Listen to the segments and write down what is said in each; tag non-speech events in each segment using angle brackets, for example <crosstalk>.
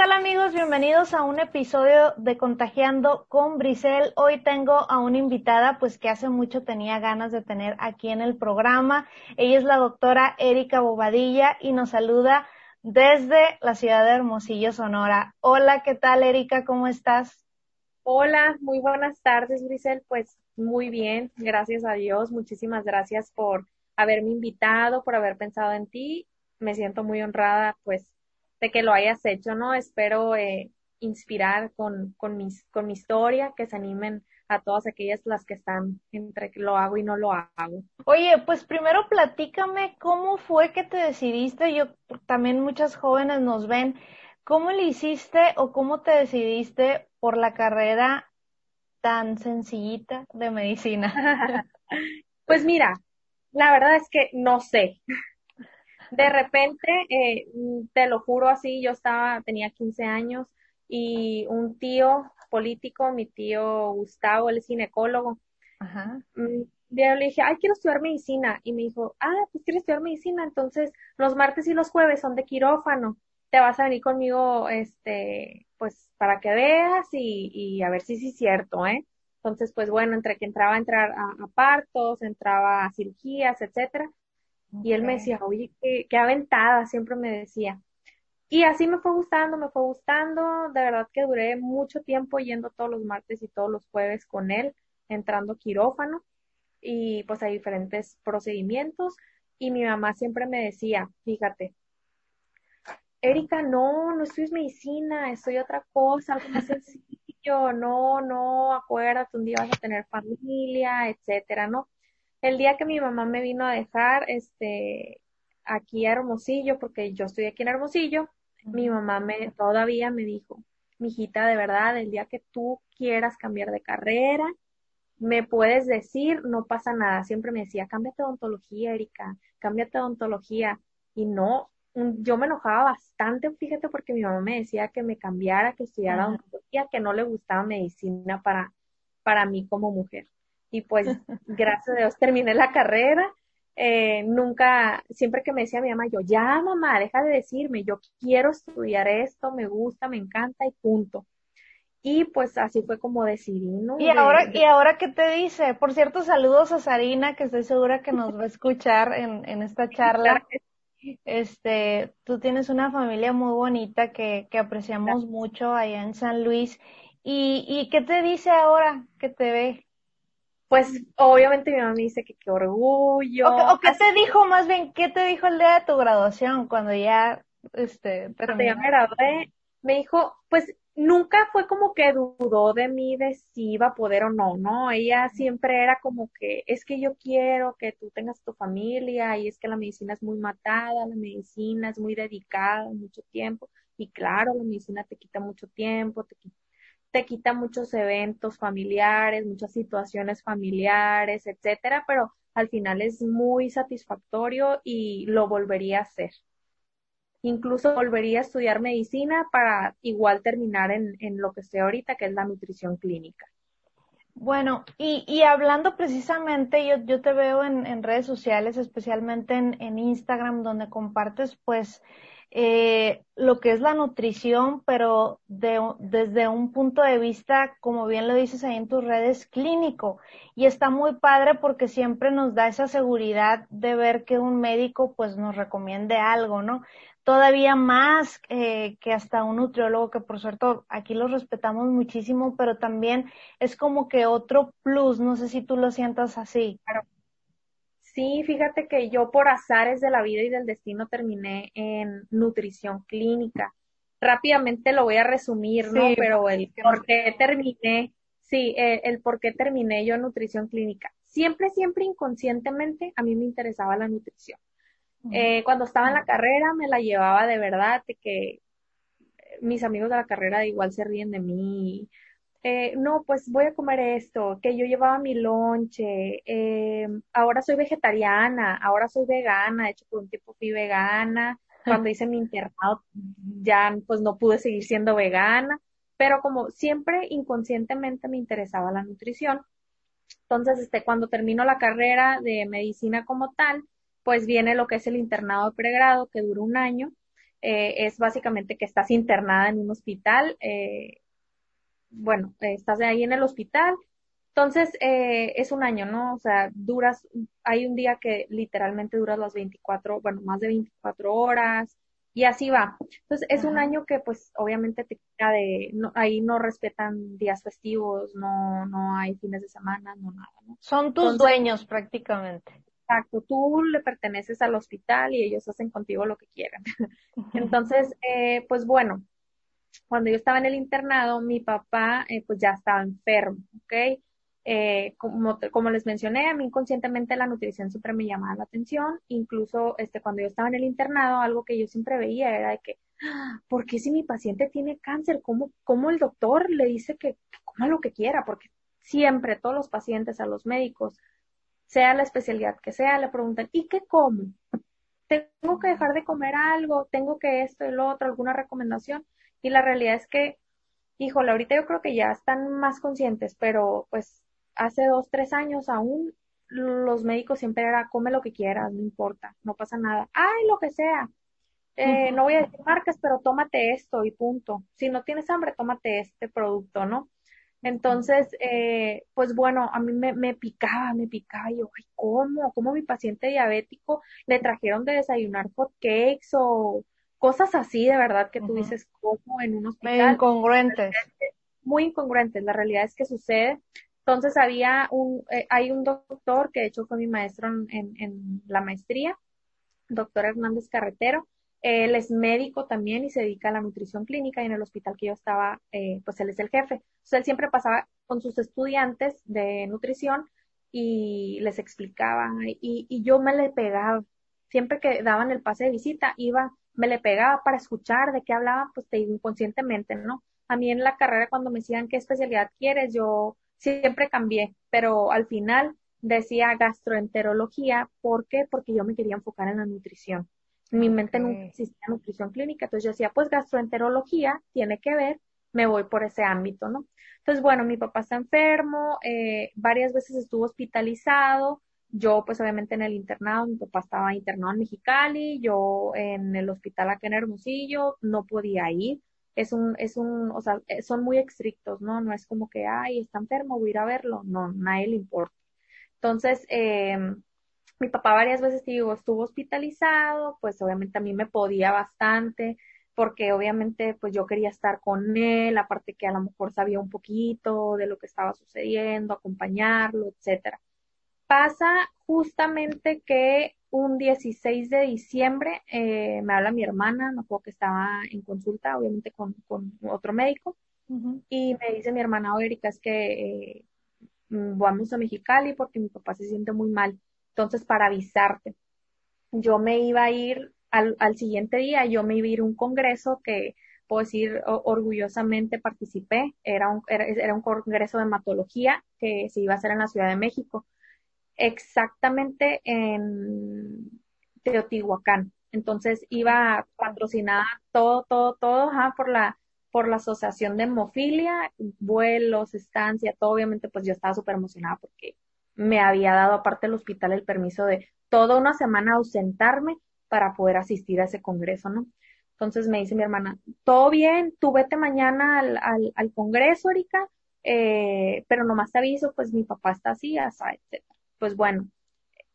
tal amigos? Bienvenidos a un episodio de Contagiando con Brisel. Hoy tengo a una invitada pues que hace mucho tenía ganas de tener aquí en el programa. Ella es la doctora Erika Bobadilla y nos saluda desde la ciudad de Hermosillo, Sonora. Hola, ¿qué tal Erika? ¿Cómo estás? Hola, muy buenas tardes Brisel. Pues muy bien, gracias a Dios. Muchísimas gracias por haberme invitado, por haber pensado en ti. Me siento muy honrada pues de que lo hayas hecho, ¿no? Espero eh, inspirar con, con, mis, con mi historia, que se animen a todas aquellas las que están entre que lo hago y no lo hago. Oye, pues primero platícame cómo fue que te decidiste, yo también muchas jóvenes nos ven, ¿cómo le hiciste o cómo te decidiste por la carrera tan sencillita de medicina? <laughs> pues mira, la verdad es que no sé de repente, eh, te lo juro así, yo estaba, tenía 15 años y un tío político, mi tío Gustavo, es ginecólogo, Ajá. Mm, yo le dije, ay, quiero estudiar medicina. Y me dijo, ah, pues quieres estudiar medicina. Entonces, los martes y los jueves son de quirófano. Te vas a venir conmigo, este, pues, para que veas y, y a ver si sí es cierto, ¿eh? Entonces, pues bueno, entre que entraba a entrar a, a partos, entraba a cirugías, etcétera. Y él me decía, oye, qué, aventada, siempre me decía. Y así me fue gustando, me fue gustando. De verdad que duré mucho tiempo yendo todos los martes y todos los jueves con él, entrando quirófano y pues a diferentes procedimientos. Y mi mamá siempre me decía, fíjate, Erika, no, no estudies medicina, estoy otra cosa, algo más sencillo, no, no, acuérdate, un día vas a tener familia, etcétera, ¿no? El día que mi mamá me vino a dejar, este, aquí a Hermosillo, porque yo estoy aquí en Hermosillo, mi mamá me, todavía me dijo, mijita, de verdad, el día que tú quieras cambiar de carrera, me puedes decir, no pasa nada. Siempre me decía, cámbiate de odontología, Erika, cámbiate de odontología. Y no, yo me enojaba bastante, fíjate, porque mi mamá me decía que me cambiara, que estudiara odontología, que no le gustaba medicina para, para mí como mujer y pues gracias a Dios terminé la carrera. Eh, nunca, siempre que me decía mi mamá, yo, ya mamá, deja de decirme, yo quiero estudiar esto, me gusta, me encanta y punto. Y pues así fue como decidí, ¿no? Y ahora, ¿y ahora qué te dice? Por cierto, saludos a Sarina, que estoy segura que nos va a escuchar en, en esta charla. Este, tú tienes una familia muy bonita que, que apreciamos mucho allá en San Luis. ¿Y, ¿Y qué te dice ahora que te ve? Pues obviamente mi mamá me dice que qué orgullo. O, qué te dijo más bien, qué te dijo el día de tu graduación cuando ya, este, cuando ya me gradué, me dijo, pues nunca fue como que dudó de mí de si iba a poder o no, ¿no? Ella siempre era como que es que yo quiero que tú tengas tu familia y es que la medicina es muy matada, la medicina es muy dedicada, mucho tiempo. Y claro, la medicina te quita mucho tiempo, te quita te quita muchos eventos familiares, muchas situaciones familiares, etcétera, pero al final es muy satisfactorio y lo volvería a hacer. Incluso volvería a estudiar medicina para igual terminar en, en lo que estoy ahorita, que es la nutrición clínica. Bueno, y, y hablando precisamente, yo, yo te veo en, en redes sociales, especialmente en, en Instagram, donde compartes pues eh, lo que es la nutrición, pero de, desde un punto de vista, como bien lo dices ahí en tus redes, clínico. Y está muy padre porque siempre nos da esa seguridad de ver que un médico pues nos recomiende algo, ¿no? Todavía más eh, que hasta un nutriólogo, que por cierto aquí los respetamos muchísimo, pero también es como que otro plus, no sé si tú lo sientas así. Claro. Sí, fíjate que yo por azares de la vida y del destino terminé en nutrición clínica. Rápidamente lo voy a resumir, ¿no? Pero el por qué terminé, sí, el, por qué terminé yo en nutrición clínica. Siempre, siempre inconscientemente a mí me interesaba la nutrición. Eh, cuando estaba en la carrera me la llevaba de verdad, de que mis amigos de la carrera igual se ríen de mí, eh, no, pues voy a comer esto, que yo llevaba mi lonche, eh, ahora soy vegetariana, ahora soy vegana, de hecho por un tiempo fui vegana, <laughs> cuando hice mi internado ya pues no pude seguir siendo vegana, pero como siempre inconscientemente me interesaba la nutrición. Entonces, este, cuando termino la carrera de medicina como tal, pues viene lo que es el internado de pregrado, que dura un año, eh, es básicamente que estás internada en un hospital, eh, bueno, estás ahí en el hospital, entonces eh, es un año, ¿no? O sea, duras, hay un día que literalmente duras las 24, bueno, más de 24 horas, y así va. Entonces es un año que pues obviamente te queda de, no, ahí no respetan días festivos, no, no hay fines de semana, no nada, ¿no? Son tus dueños prácticamente. Exacto, tú le perteneces al hospital y ellos hacen contigo lo que quieran. <laughs> Entonces, eh, pues bueno, cuando yo estaba en el internado, mi papá eh, pues ya estaba enfermo, ¿ok? Eh, como, como les mencioné, a mí inconscientemente la nutrición siempre me llamaba la atención, incluso este, cuando yo estaba en el internado, algo que yo siempre veía era de que, ah, ¿por qué si mi paciente tiene cáncer? ¿Cómo, cómo el doctor le dice que, que coma lo que quiera? Porque siempre todos los pacientes, a los médicos, sea la especialidad que sea, le preguntan, ¿y qué como? ¿Tengo que dejar de comer algo? ¿Tengo que esto y otro? ¿Alguna recomendación? Y la realidad es que, híjole, ahorita yo creo que ya están más conscientes, pero pues hace dos, tres años aún los médicos siempre era come lo que quieras, no importa, no pasa nada. Ay, lo que sea. Eh, no voy a decir marcas, pero tómate esto y punto. Si no tienes hambre, tómate este producto, ¿no? Entonces, eh, pues bueno, a mí me, me picaba, me picaba. Y yo, ay, ¿cómo? ¿Cómo mi paciente diabético le trajeron de desayunar hot cakes o cosas así, de verdad, que tú dices, ¿cómo en un hospital? Muy incongruentes. Muy incongruentes. La realidad es que sucede. Entonces había un, eh, hay un doctor que de hecho fue mi maestro en, en, la maestría, doctor Hernández Carretero. Él es médico también y se dedica a la nutrición clínica y en el hospital que yo estaba, eh, pues él es el jefe. Entonces él siempre pasaba con sus estudiantes de nutrición y les explicaba y, y yo me le pegaba. Siempre que daban el pase de visita, iba, me le pegaba para escuchar de qué hablaban, pues te inconscientemente, ¿no? A mí en la carrera cuando me decían qué especialidad quieres, yo siempre cambié, pero al final decía gastroenterología. ¿Por qué? Porque yo me quería enfocar en la nutrición. En mi mente nunca existía nutrición clínica, entonces yo decía, pues gastroenterología tiene que ver, me voy por ese ámbito, ¿no? Entonces, bueno, mi papá está enfermo, eh, varias veces estuvo hospitalizado, yo pues obviamente en el internado, mi papá estaba internado en Mexicali, yo en el hospital acá en Hermosillo, no podía ir, es un, es un, o sea, eh, son muy estrictos, ¿no? No es como que, ay, está enfermo, voy a ir a verlo. No, nadie le importa. Entonces, eh, mi papá varias veces, digo, estuvo hospitalizado, pues obviamente a mí me podía bastante, porque obviamente pues yo quería estar con él, aparte que a lo mejor sabía un poquito de lo que estaba sucediendo, acompañarlo, etcétera. Pasa justamente que un 16 de diciembre eh, me habla mi hermana, me acuerdo que estaba en consulta, obviamente con, con otro médico, y me dice mi hermana, Erika, es que eh, vamos a Mexicali porque mi papá se siente muy mal. Entonces, para avisarte, yo me iba a ir al, al siguiente día, yo me iba a ir a un congreso que, puedo decir, orgullosamente participé, era un, era, era un congreso de hematología que se iba a hacer en la Ciudad de México exactamente en Teotihuacán. Entonces iba patrocinada todo, todo, todo por la por la asociación de hemofilia, vuelos, estancia, todo. Obviamente, pues yo estaba súper emocionada porque me había dado aparte el hospital el permiso de toda una semana ausentarme para poder asistir a ese congreso, ¿no? Entonces me dice mi hermana, todo bien, tú vete mañana al, al, al congreso, Erika, eh, pero nomás te aviso, pues mi papá está así, etc pues bueno,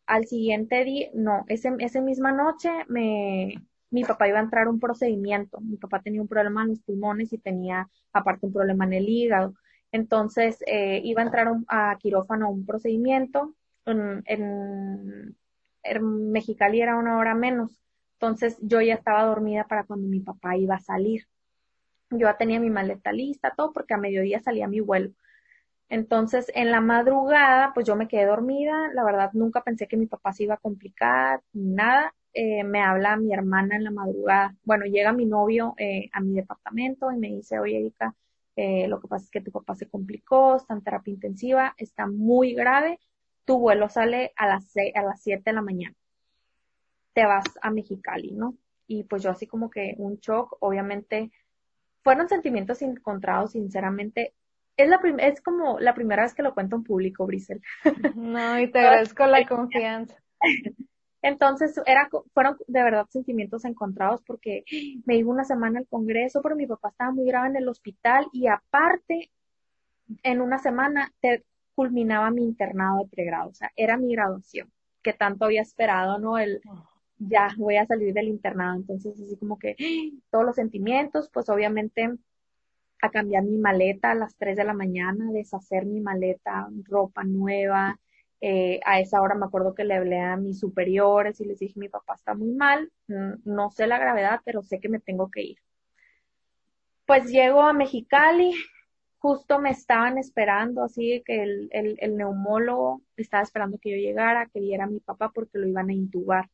al siguiente día, no, ese, esa misma noche me, mi papá iba a entrar a un procedimiento. Mi papá tenía un problema en los pulmones y tenía aparte un problema en el hígado. Entonces eh, iba a entrar a quirófano un procedimiento. En, en, en, Mexicali era una hora menos. Entonces yo ya estaba dormida para cuando mi papá iba a salir. Yo ya tenía mi maleta lista, todo, porque a mediodía salía mi vuelo. Entonces, en la madrugada, pues yo me quedé dormida. La verdad, nunca pensé que mi papá se iba a complicar, ni nada. Eh, me habla mi hermana en la madrugada. Bueno, llega mi novio eh, a mi departamento y me dice, oye, Erika, eh, lo que pasa es que tu papá se complicó, está en terapia intensiva, está muy grave. Tu vuelo sale a las, a las 7 de la mañana. Te vas a Mexicali, ¿no? Y pues yo así como que un shock, obviamente, fueron sentimientos encontrados, sinceramente es, la es como la primera vez que lo cuento en público, Brisel. No, y te <laughs> agradezco la confianza. <laughs> Entonces, era, fueron de verdad sentimientos encontrados porque me iba una semana al Congreso, pero mi papá estaba muy grave en el hospital y aparte, en una semana te culminaba mi internado de pregrado, o sea, era mi graduación, que tanto había esperado, ¿no? El, ya voy a salir del internado, entonces así como que <gasps> todos los sentimientos, pues obviamente a cambiar mi maleta a las 3 de la mañana, deshacer mi maleta, ropa nueva. Eh, a esa hora me acuerdo que le hablé a mis superiores y les dije, mi papá está muy mal, no sé la gravedad, pero sé que me tengo que ir. Pues llego a Mexicali, justo me estaban esperando, así que el, el, el neumólogo estaba esperando que yo llegara, que viera a mi papá porque lo iban a intubar.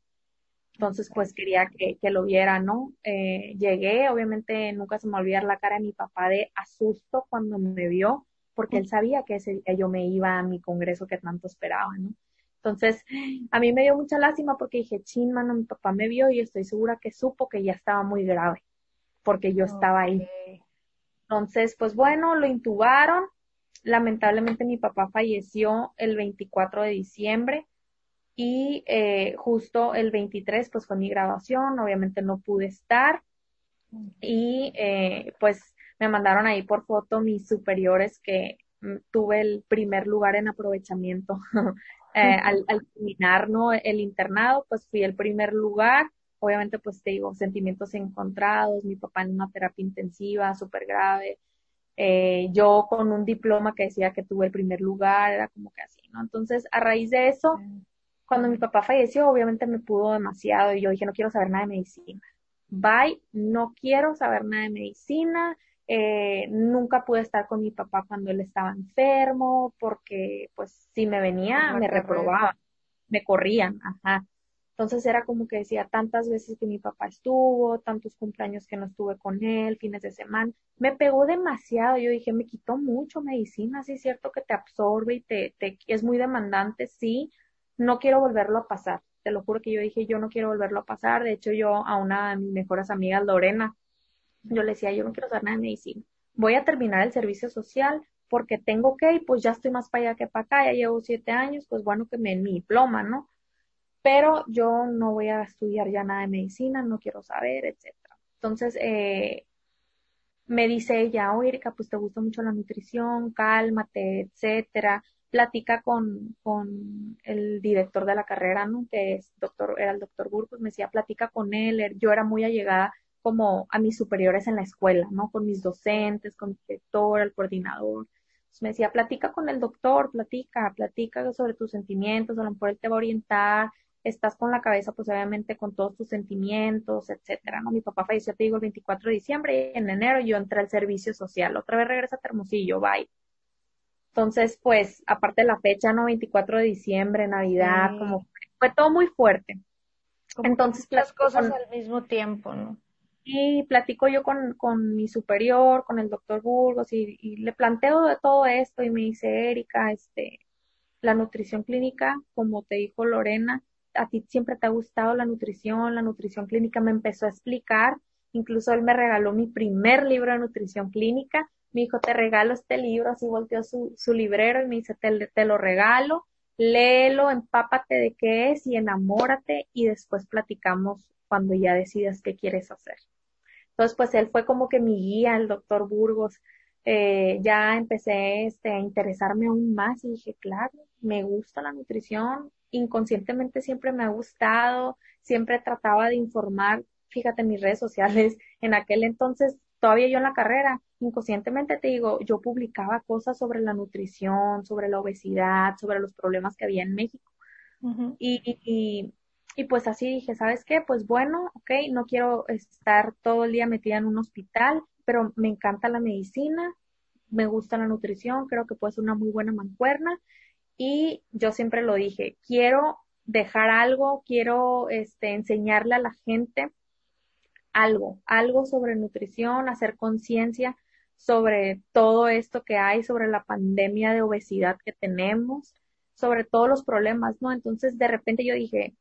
Entonces, pues quería que, que lo viera, ¿no? Eh, llegué, obviamente nunca se me olvidar la cara de mi papá de asusto cuando me vio, porque él sabía que ese yo me iba a mi congreso que tanto esperaba, ¿no? Entonces, a mí me dio mucha lástima porque dije, chin, mano, mi papá me vio y estoy segura que supo que ya estaba muy grave, porque yo estaba ahí. Entonces, pues bueno, lo intubaron. Lamentablemente mi papá falleció el 24 de diciembre y eh, justo el 23 pues fue mi grabación, obviamente no pude estar. Y eh, pues me mandaron ahí por foto mis superiores que mm, tuve el primer lugar en aprovechamiento <laughs> eh, al, al, terminar ¿no? el internado pues fui el primer lugar. Obviamente pues te digo sentimientos encontrados mi papá en una terapia intensiva súper grave. Eh, yo con un diploma que decía que tuve el primer lugar era como que así no entonces a raíz de eso cuando mi papá falleció, obviamente me pudo demasiado y yo dije, no quiero saber nada de medicina. Bye, no quiero saber nada de medicina. Eh, nunca pude estar con mi papá cuando él estaba enfermo, porque pues si me venía, me reprobaba, me corrían, ajá. Entonces era como que decía tantas veces que mi papá estuvo, tantos cumpleaños que no estuve con él, fines de semana, me pegó demasiado. Yo dije, me quitó mucho medicina, sí es cierto que te absorbe y te, te es muy demandante, sí, no quiero volverlo a pasar. Te lo juro que yo dije, yo no quiero volverlo a pasar. De hecho, yo a una de mis mejores amigas, Lorena, yo le decía, yo no quiero saber nada de medicina. Voy a terminar el servicio social porque tengo que, y pues ya estoy más para allá que para acá, ya llevo siete años, pues bueno que me mi diploma, ¿no? Pero yo no voy a estudiar ya nada de medicina, no quiero saber, etcétera. Entonces, eh, me dice ella, oye, Erika, pues te gusta mucho la nutrición, cálmate, etcétera platica con, con el director de la carrera, ¿no? Que es doctor, era el doctor Burgos, me decía, platica con él, yo era muy allegada como a mis superiores en la escuela, ¿no? Con mis docentes, con mi director, el coordinador. Me decía, platica con el doctor, platica, platica sobre tus sentimientos, a lo mejor él te va a orientar, estás con la cabeza, pues obviamente con todos tus sentimientos, etcétera, ¿no? Mi papá falleció, te digo, el 24 de diciembre y en enero yo entré al servicio social. Otra vez regresa a Hermosillo, bye. Entonces, pues, aparte de la fecha, ¿no? 24 de diciembre, Navidad, como fue todo muy fuerte. Entonces, las cosas al mismo tiempo, ¿no? Y platico yo con, con mi superior, con el doctor Burgos, y, y, le planteo de todo esto, y me dice, Erika, este, la nutrición clínica, como te dijo Lorena, a ti siempre te ha gustado la nutrición, la nutrición clínica me empezó a explicar, incluso él me regaló mi primer libro de nutrición clínica, me dijo, te regalo este libro, así volteó su, su librero y me dice, te, te lo regalo, léelo, empápate de qué es y enamórate y después platicamos cuando ya decidas qué quieres hacer. Entonces, pues él fue como que mi guía, el doctor Burgos. Eh, ya empecé este, a interesarme aún más y dije, claro, me gusta la nutrición, inconscientemente siempre me ha gustado, siempre trataba de informar, fíjate, mis redes sociales, en aquel entonces, todavía yo en la carrera, inconscientemente te digo, yo publicaba cosas sobre la nutrición, sobre la obesidad, sobre los problemas que había en México. y, y, y, pues así dije, ¿sabes qué? Pues bueno, ok, no quiero estar todo el día metida en un hospital, pero me encanta la medicina, me gusta la nutrición, creo que puede ser una muy buena mancuerna. Y yo siempre lo dije, quiero dejar algo, quiero este, enseñarle a la gente algo, algo sobre nutrición, hacer conciencia, sobre todo esto que hay, sobre la pandemia de obesidad que tenemos, sobre todos los problemas, ¿no? Entonces, de repente yo dije,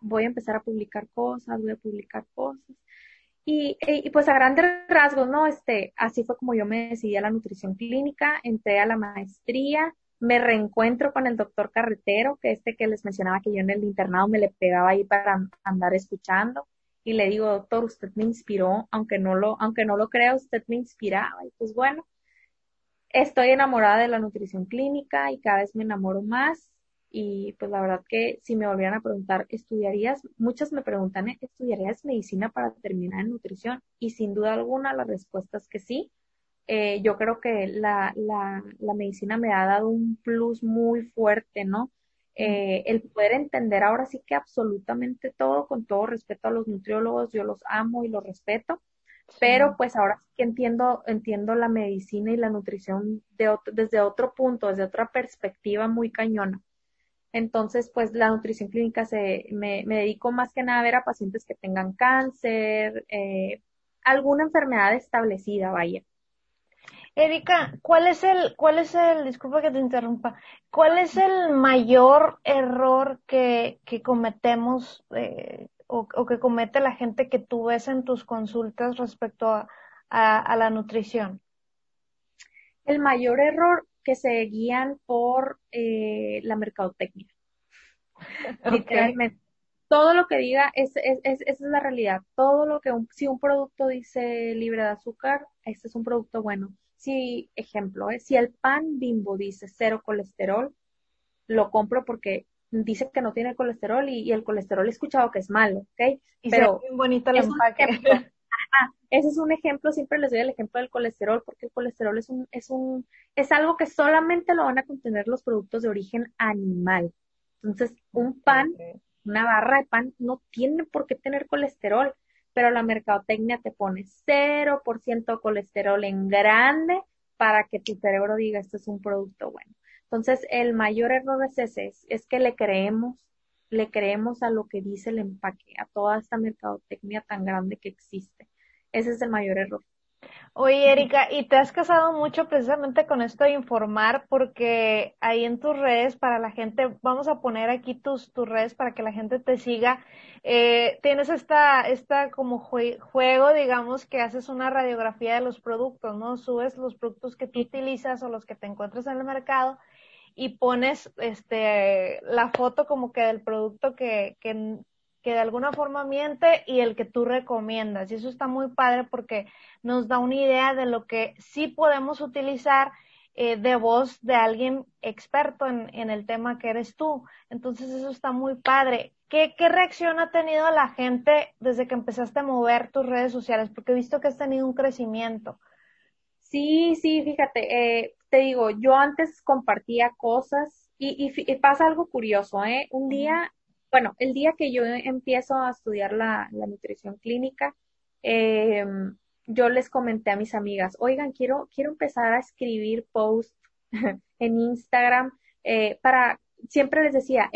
voy a empezar a publicar cosas, voy a publicar cosas. Y, y, pues a grandes rasgos, ¿no? Este, así fue como yo me decidí a la nutrición clínica, entré a la maestría, me reencuentro con el doctor carretero, que este que les mencionaba que yo en el internado me le pegaba ahí para andar escuchando. Y le digo, doctor, usted me inspiró, aunque no lo, aunque no lo crea, usted me inspiraba. Y pues bueno, estoy enamorada de la nutrición clínica y cada vez me enamoro más. Y pues la verdad que si me volvieran a preguntar, ¿estudiarías? Muchas me preguntan, ¿estudiarías medicina para terminar en nutrición? Y sin duda alguna la respuesta es que sí. Eh, yo creo que la, la, la, medicina me ha dado un plus muy fuerte, ¿no? Eh, el poder entender ahora sí que absolutamente todo, con todo respeto a los nutriólogos, yo los amo y los respeto, pero pues ahora sí que entiendo, entiendo la medicina y la nutrición de desde otro punto, desde otra perspectiva muy cañona. Entonces, pues la nutrición clínica se, me, me dedico más que nada a ver a pacientes que tengan cáncer, eh, alguna enfermedad establecida, vaya. Erika, ¿cuál es el, cuál es el, disculpa que te interrumpa, cuál es el mayor error que, que cometemos eh, o, que comete la gente que tú ves en tus consultas respecto a, a, la nutrición? El mayor error que se guían por eh, la mercadotecnia. Literalmente. Todo lo que diga, es, es, es, esa es la realidad. Todo lo que, un, si un producto dice libre de azúcar, este es un producto bueno si, ejemplo, ¿eh? si el pan bimbo dice cero colesterol, lo compro porque dice que no tiene colesterol y, el colesterol he escuchado que es malo, ¿ok? Pero bonito el empaque. <laughs> ese es un ejemplo, siempre les doy el ejemplo del colesterol, porque el colesterol es un, es un, es algo que solamente lo van a contener los productos de origen animal. Entonces, un pan, una barra de pan, no tiene por qué tener colesterol pero la mercadotecnia te pone 0% colesterol en grande para que tu cerebro diga esto es un producto bueno. Entonces, el mayor error es ese, es, que le creemos, le creemos a lo que dice el empaque, a toda esta mercadotecnia tan grande que existe. Ese es el mayor error. Oye, Erika, ¿y te has casado mucho precisamente con esto de informar? Porque ahí en tus redes, para la gente, vamos a poner aquí tus, tus redes para que la gente te siga. Eh, tienes esta, esta como juego, digamos, que haces una radiografía de los productos, ¿no? Subes los productos que tú utilizas o los que te encuentras en el mercado y pones este la foto como que del producto que, que, que de alguna forma miente y el que tú recomiendas. Y eso está muy padre porque nos da una idea de lo que sí podemos utilizar eh, de voz de alguien experto en, en, el tema que eres tú. Entonces eso está muy padre. ¿Qué, ¿Qué reacción ha tenido la gente desde que empezaste a mover tus redes sociales? Porque he visto que has tenido un crecimiento. Sí, sí, fíjate, eh, te digo, yo antes compartía cosas y, y, pasa algo curioso, ¿eh? Un día bueno, el día que yo empiezo a estudiar la, nutrición clínica, eh, yo les comenté a mis amigas, oigan, quiero, quiero empezar a escribir posts <laughs> en Instagram eh, para, siempre les decía,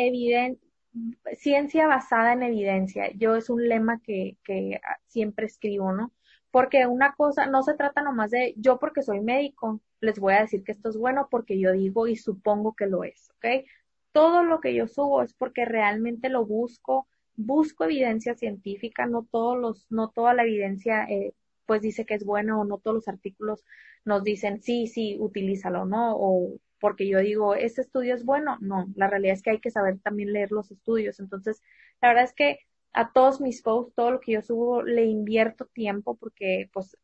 ciencia basada en evidencia. Yo es un lema que, que siempre escribo, ¿no? Porque una cosa, no se trata nomás de yo porque soy médico, les voy a decir que esto es bueno porque yo digo y supongo que lo es, ¿ok? Todo lo que yo subo es porque realmente lo busco, busco evidencia científica, no todos los, no toda la evidencia eh, pues dice que es bueno o no todos los artículos nos dicen sí, sí, utilízalo, ¿no? O porque yo digo, este estudio es bueno, no, la realidad es que hay que saber también leer los estudios. Entonces, la verdad es que a todos mis posts, todo lo que yo subo, le invierto tiempo porque pues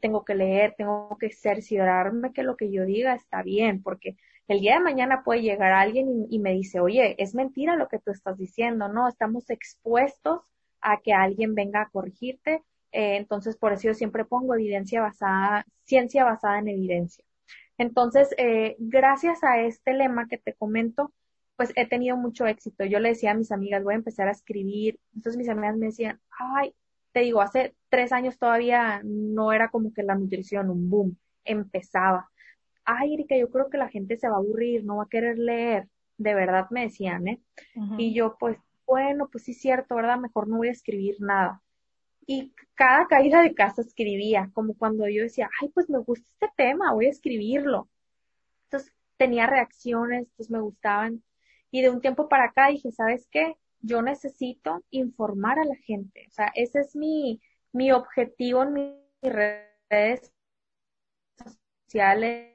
tengo que leer, tengo que cerciorarme que lo que yo diga está bien, porque el día de mañana puede llegar alguien y, me dice, oye, es mentira lo que tú estás diciendo, ¿no? Estamos expuestos a que alguien venga a corregirte. Eh, entonces, por eso yo siempre pongo evidencia basada, ciencia basada en evidencia. Entonces, eh, gracias a este lema que te comento, pues he tenido mucho éxito. Yo le decía a mis amigas, voy a empezar a escribir. Entonces mis amigas me decían, ay, te digo, hace tres años todavía no era como que la nutrición, un boom, empezaba ay, Erika, yo creo que la gente se va a aburrir, no va a querer leer. De verdad me decían, ¿eh? Y yo, pues, bueno, pues sí, cierto, ¿verdad? Mejor no voy a escribir nada. Y cada caída de casa escribía, como cuando yo decía, ay, pues me gusta este tema, voy a escribirlo. Entonces tenía reacciones, entonces me gustaban. Y de un tiempo para acá dije, ¿sabes qué? Yo necesito informar a la gente. O sea, ese es mi, mi objetivo en mis redes sociales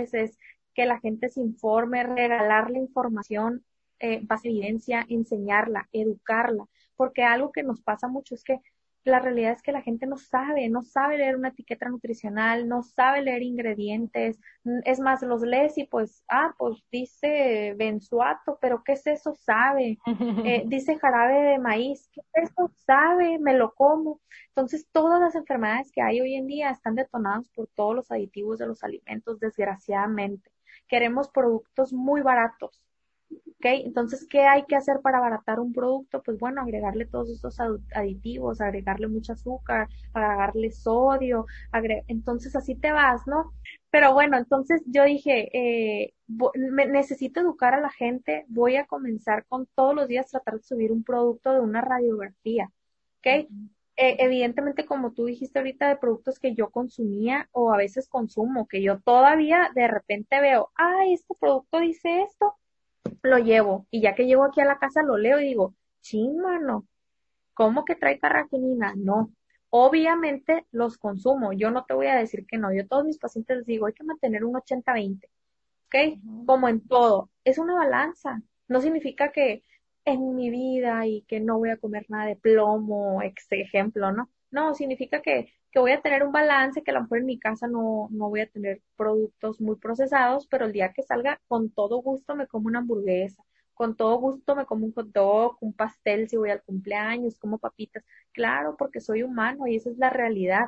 es que la gente se informe, regalarle información, eh, base evidencia, enseñarla, educarla, porque algo que nos pasa mucho es que la realidad es que la gente no sabe, no sabe leer una etiqueta nutricional, no sabe leer ingredientes, es más, los lees y pues, ah, pues dice benzuato, pero ¿qué es eso? Sabe, eh, <laughs> dice jarabe de maíz, ¿qué es eso? Sabe, me lo como. Entonces, todas las enfermedades que hay hoy en día están detonadas por todos los aditivos de los alimentos, desgraciadamente. Queremos productos muy baratos, ¿ok? Entonces, ¿qué hay que hacer para abaratar un producto? Pues bueno, agregarle todos estos aditivos, agregarle mucho azúcar, agregarle sodio, entonces así te vas, ¿no? Pero bueno, entonces yo dije, eh, necesito educar a la gente, voy a comenzar con todos los días tratar de subir un producto de una radiografía, ¿ok? Eh, evidentemente, como tú dijiste ahorita, de productos que yo consumía o a veces consumo, que yo todavía de repente veo, ah, este producto dice esto, lo llevo. Y ya que llego aquí a la casa, lo leo y digo, ching, mano, ¿cómo que trae carraquinina? No. Obviamente los consumo. Yo no te voy a decir que no. Yo a todos mis pacientes les digo, hay que mantener un 80-20. ¿Ok? Como en todo. Es una balanza. No significa que en mi vida y que no voy a comer nada de plomo, ex ejemplo, ¿no? No, significa que que voy a tener un balance, que a lo mejor en mi casa no, no voy a tener productos muy procesados, pero el día que salga, con todo gusto me como una hamburguesa, con todo gusto me como un hot dog, un pastel si voy al cumpleaños, como papitas. Claro, porque soy humano y esa es la realidad.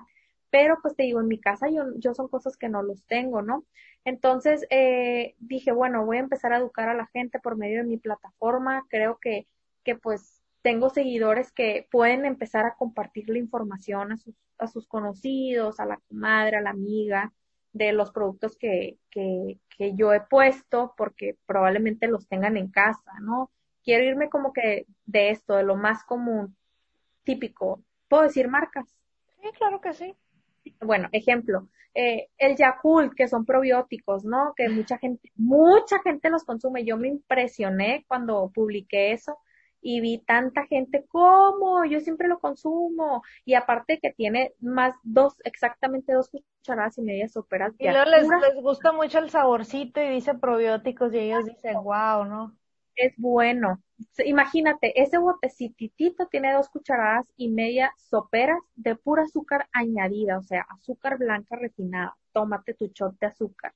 Pero pues te digo, en mi casa yo, yo son cosas que no los tengo, ¿no? Entonces eh, dije, bueno, voy a empezar a educar a la gente por medio de mi plataforma. Creo que, que pues tengo seguidores que pueden empezar a compartir la información a sus, a sus conocidos, a la comadre, a la amiga, de los productos que, que, que yo he puesto, porque probablemente los tengan en casa, ¿no? Quiero irme como que de esto, de lo más común, típico. ¿Puedo decir marcas? Sí, claro que sí. Bueno, ejemplo, eh, el Yakult, que son probióticos, ¿no? Que mucha gente, mucha gente los consume. Yo me impresioné cuando publiqué eso y vi tanta gente como yo siempre lo consumo. Y aparte que tiene más dos exactamente dos cucharadas y media soperas y luego les, les, gusta mucho el saborcito y dice probióticos y ellos dicen wow no es bueno. Imagínate ese botecitito tiene dos cucharadas y media soperas de pura azúcar añadida o sea azúcar blanca refinada. Tómate tu shot de azúcar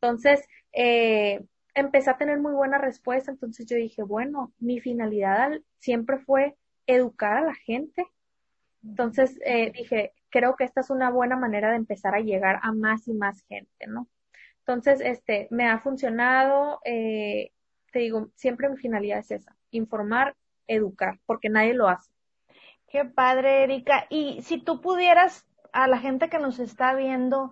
entonces eh, empecé a tener muy buena respuesta, entonces yo dije, bueno, mi finalidad siempre fue educar a la gente. Entonces eh, dije, creo que esta es una buena manera de empezar a llegar a más y más gente, ¿no? Entonces, este, me ha funcionado, eh, te digo, siempre mi finalidad es esa, informar, educar, porque nadie lo hace. Qué padre, Erika. Y si tú pudieras a la gente que nos está viendo,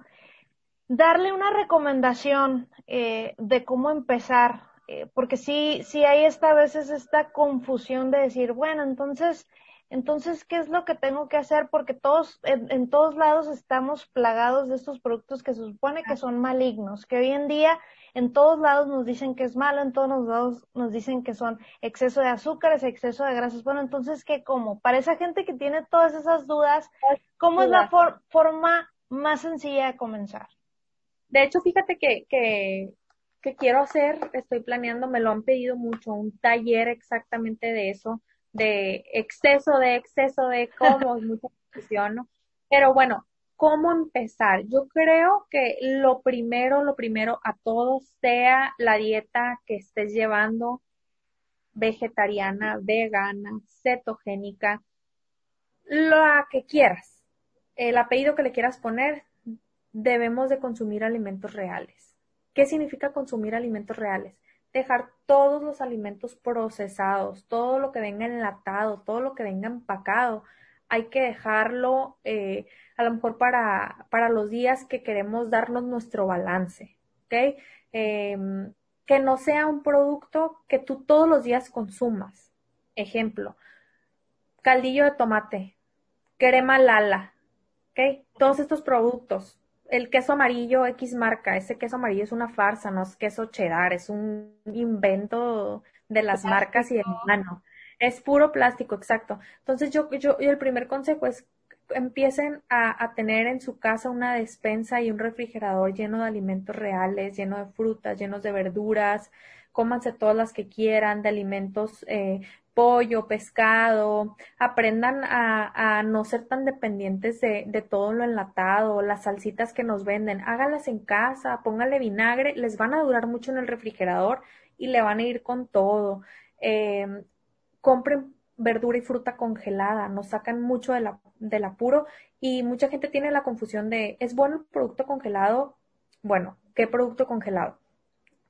darle una recomendación eh, de cómo empezar, eh, porque sí, sí hay esta a veces esta confusión de decir, bueno, entonces, entonces, ¿qué es lo que tengo que hacer? Porque todos, en, en, todos lados estamos plagados de estos productos que se supone que son malignos, que hoy en día en todos lados nos dicen que es malo, en todos lados nos dicen que son exceso de azúcares, exceso de grasas. Bueno, entonces, ¿qué como? Para esa gente que tiene todas esas dudas, ¿cómo es la forma más sencilla de comenzar? De hecho, fíjate que, que, que quiero hacer, estoy planeando, me lo han pedido mucho, un taller exactamente de eso, de exceso de exceso de cómo, mucha <laughs> confusión, ¿no? Pero bueno, ¿cómo empezar? Yo creo que lo primero, lo primero a todos sea la dieta que estés llevando, vegetariana, vegana, cetogénica, la que quieras. El apellido que le quieras poner, debemos de consumir alimentos reales. ¿Qué significa consumir alimentos reales? Dejar todos los alimentos procesados, todo lo que venga enlatado, todo lo que venga empacado, hay que dejarlo eh, a lo mejor para, para los días que queremos darnos nuestro balance. Em, que no sea un producto que tú todos los días consumas. Ejemplo, caldillo de tomate, crema lala, ¿ok? Todos estos productos el queso amarillo X marca, ese queso amarillo es una farsa, no es queso cheddar, es un invento de las marcas y del humano. Es puro plástico, exacto. Entonces yo, yo, el primer consejo es empiecen a, a, tener en su casa una despensa y un refrigerador lleno de alimentos reales, lleno de frutas, llenos de verduras, cómanse todas las que quieran, de alimentos, eh, pollo, pescado, aprendan a, no ser tan dependientes de, todo lo enlatado, las salsitas que nos venden, háganlas en casa, pónganle vinagre, les van a durar mucho en el refrigerador y le van a ir con todo. Eh, compren verdura y fruta congelada, nos sacan mucho de la, del apuro y mucha gente tiene la confusión de, ¿es bueno el producto congelado? Bueno, ¿qué producto congelado?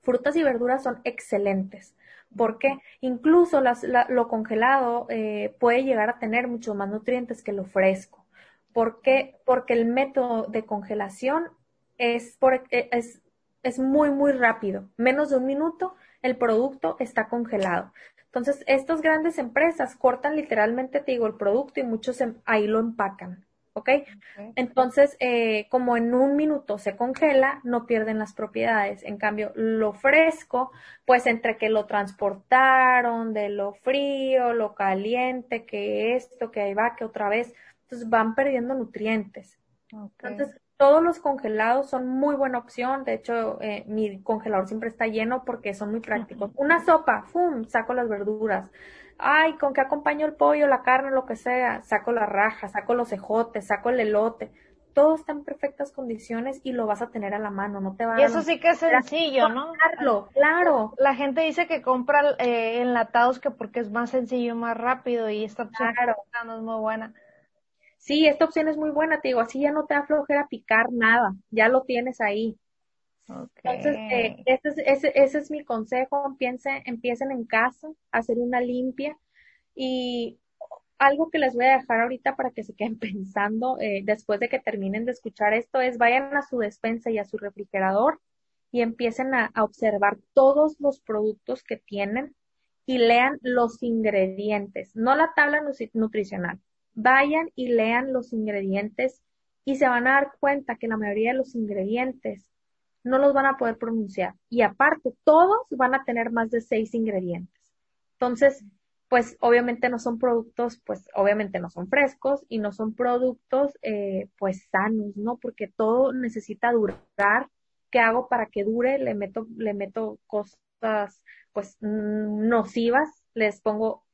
Frutas y verduras son excelentes porque incluso las, la, lo congelado eh, puede llegar a tener muchos más nutrientes que lo fresco. ¿Por qué? Porque el método de congelación es, por, e, es, es muy, muy rápido. Menos de un minuto el producto está congelado. Entonces, estas grandes empresas cortan literalmente, te digo, el producto y muchos em, ahí lo empacan. ¿Ok? Entonces, eh, como en un minuto se congela, no pierden las propiedades. En cambio, lo fresco, pues entre que lo transportaron, de lo frío, lo caliente, que esto, que ahí va, que otra vez, entonces van perdiendo nutrientes. Entonces, todos los congelados son muy buena opción. De hecho, eh, mi congelador siempre está lleno porque son muy prácticos. Una sopa, ¡fum! Saco las verduras. Ay, ¿con qué acompaño el pollo, la carne, lo que sea? Saco la raja, saco los ejotes, saco el elote. Todo está en perfectas condiciones y lo vas a tener a la mano, no te va a... Y eso sí que es sencillo, ¿no? Claro. La gente dice que compra eh, enlatados que porque es más sencillo, más rápido y esta opción claro. no es muy buena sí, esta opción es muy buena, te digo, así ya no te da flojera picar nada, ya lo tienes ahí. Entonces, eh, ese, es, ese, ese, es mi consejo, empiecen, empiecen en casa a hacer una limpia y algo que les voy a dejar ahorita para que se queden <laughs> pensando eh, después de que terminen de escuchar esto es vayan a su despensa y a su refrigerador y empiecen a, a observar todos los productos que tienen y lean los ingredientes, no la tabla nutricional, vayan y lean los ingredientes y se van a dar cuenta que la mayoría de los ingredientes no los van a poder pronunciar. Y aparte, todos van a tener más de seis ingredientes. Entonces, pues obviamente no son productos, pues obviamente no son frescos y no son productos eh, pues sanos, ¿no? Porque todo necesita durar. ¿Qué hago para que dure? Le meto, le meto cosas pues nocivas, les pongo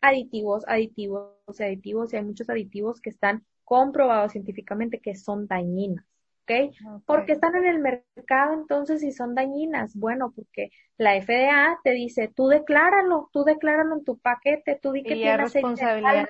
aditivos, aditivos, aditivos, y hay muchos aditivos que están comprobados científicamente que son dañinas. ¿Ok? Porque están en el mercado entonces y son dañinas. Bueno, porque la FDA te dice, tú decláralo, tú decláralo en tu paquete, tú di que tienes responsabilidad.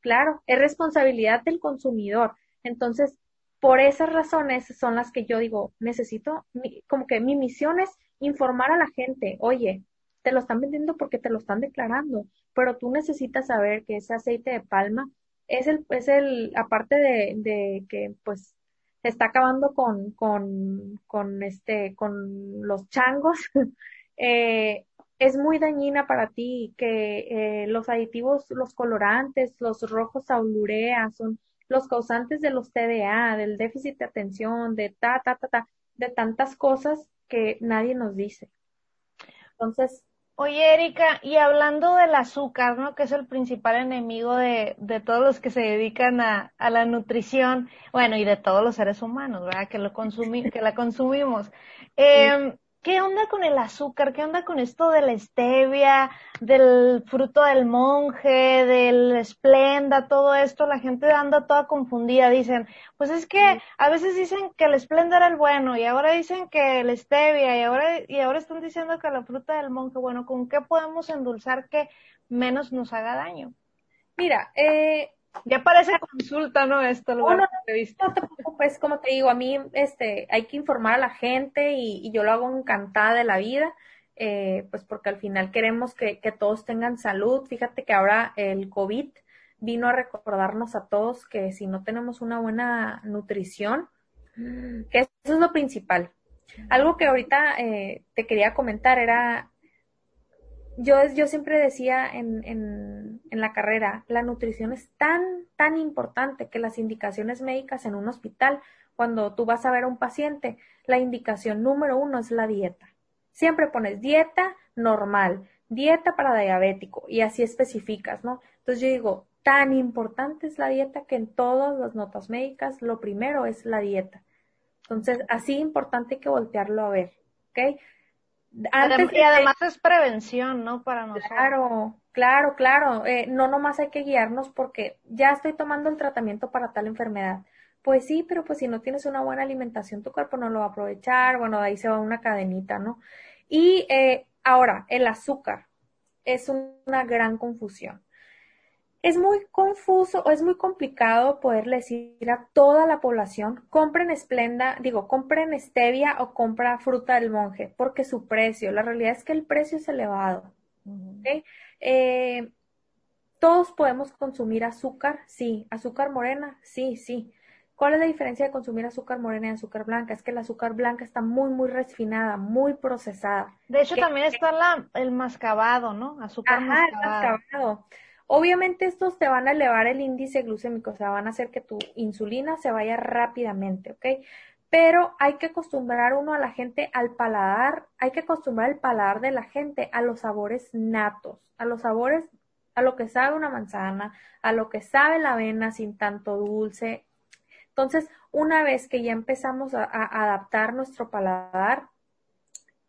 Claro, es responsabilidad del consumidor. Entonces, por esas razones son las que yo digo, necesito, como que mi misión es informar a la gente, oye, te lo están vendiendo porque te lo están declarando, pero tú necesitas saber que ese aceite de palma es el, es el, aparte de, de que pues está acabando con, con, con este, con los changos, <laughs> eh, es muy dañina para ti, que eh, los aditivos, los colorantes, los rojos aulurea son los causantes de los TDA, del déficit de atención, de ta, ta, ta, ta, de tantas cosas que nadie nos dice. Entonces, Oye, Erika, y hablando del azúcar, ¿no? Que es el principal enemigo de, de todos los que se dedican a, a, la nutrición, bueno, y de todos los seres humanos, ¿verdad? Que lo consumi que la consumimos. Eh, ¿Qué onda con el azúcar? ¿Qué onda con esto de la stevia, del fruto del monje, del esplenda, todo esto? La gente anda toda confundida. Dicen, pues es que a veces dicen que el esplenda era el bueno y ahora dicen que el stevia y ahora, y ahora están diciendo que la fruta del monje, bueno, ¿con qué podemos endulzar que menos nos haga daño? Mira, eh, ya parece consulta, ¿no? Esto, lo no, no, no, te preocupes, como te digo, a mí este, hay que informar a la gente y, y yo lo hago encantada de la vida, eh, pues porque al final queremos que, que, todos tengan salud. Fíjate que ahora el COVID vino a recordarnos a todos que si no tenemos una buena nutrición, que eso es lo principal. Algo que ahorita eh, te quería comentar era yo, yo siempre decía en, en, la carrera, la nutrición es tan, tan importante que las indicaciones médicas en un hospital, cuando tú vas a ver a un paciente, la indicación número uno es la dieta. Siempre pones dieta normal, dieta para diabético y así especificas, ¿no? Entonces yo digo, tan importante es la dieta que en todas las notas médicas lo primero es la dieta. Entonces, así importante que voltearlo a ver, ¿ok? Y además es prevención, ¿no? Para nosotros. Claro, claro, claro. Eh, no nomás hay que guiarnos porque ya estoy tomando el tratamiento para tal enfermedad. Pues sí, pero pues si no tienes una buena alimentación, tu cuerpo no lo va a aprovechar. Bueno, de ahí se va una cadenita, ¿no? Y eh, ahora, el azúcar es una gran confusión es muy confuso o es muy complicado poderle decir a toda la población, compren esplenda, digo, compren stevia o compra fruta del monje, porque su precio, la realidad es que el precio es elevado. Eh, todos podemos consumir azúcar, sí, azúcar morena, sí, sí. ¿Cuál es la diferencia de consumir azúcar morena y azúcar blanca? Es que el azúcar blanca está muy, muy refinada, muy procesada. De hecho, también está la, el mascabado, ¿no? Azúcar Ajá, El mascabado. Obviamente estos te van a elevar el índice glucémico, o sea, van a hacer que tu insulina se vaya rápidamente, ¿ok? Pero hay que acostumbrar uno a la gente al paladar, hay que acostumbrar el paladar de la gente a los sabores natos, a los sabores, a lo que sabe una manzana, a lo que sabe la avena sin tanto dulce. Entonces, una vez que ya empezamos a, a adaptar nuestro paladar,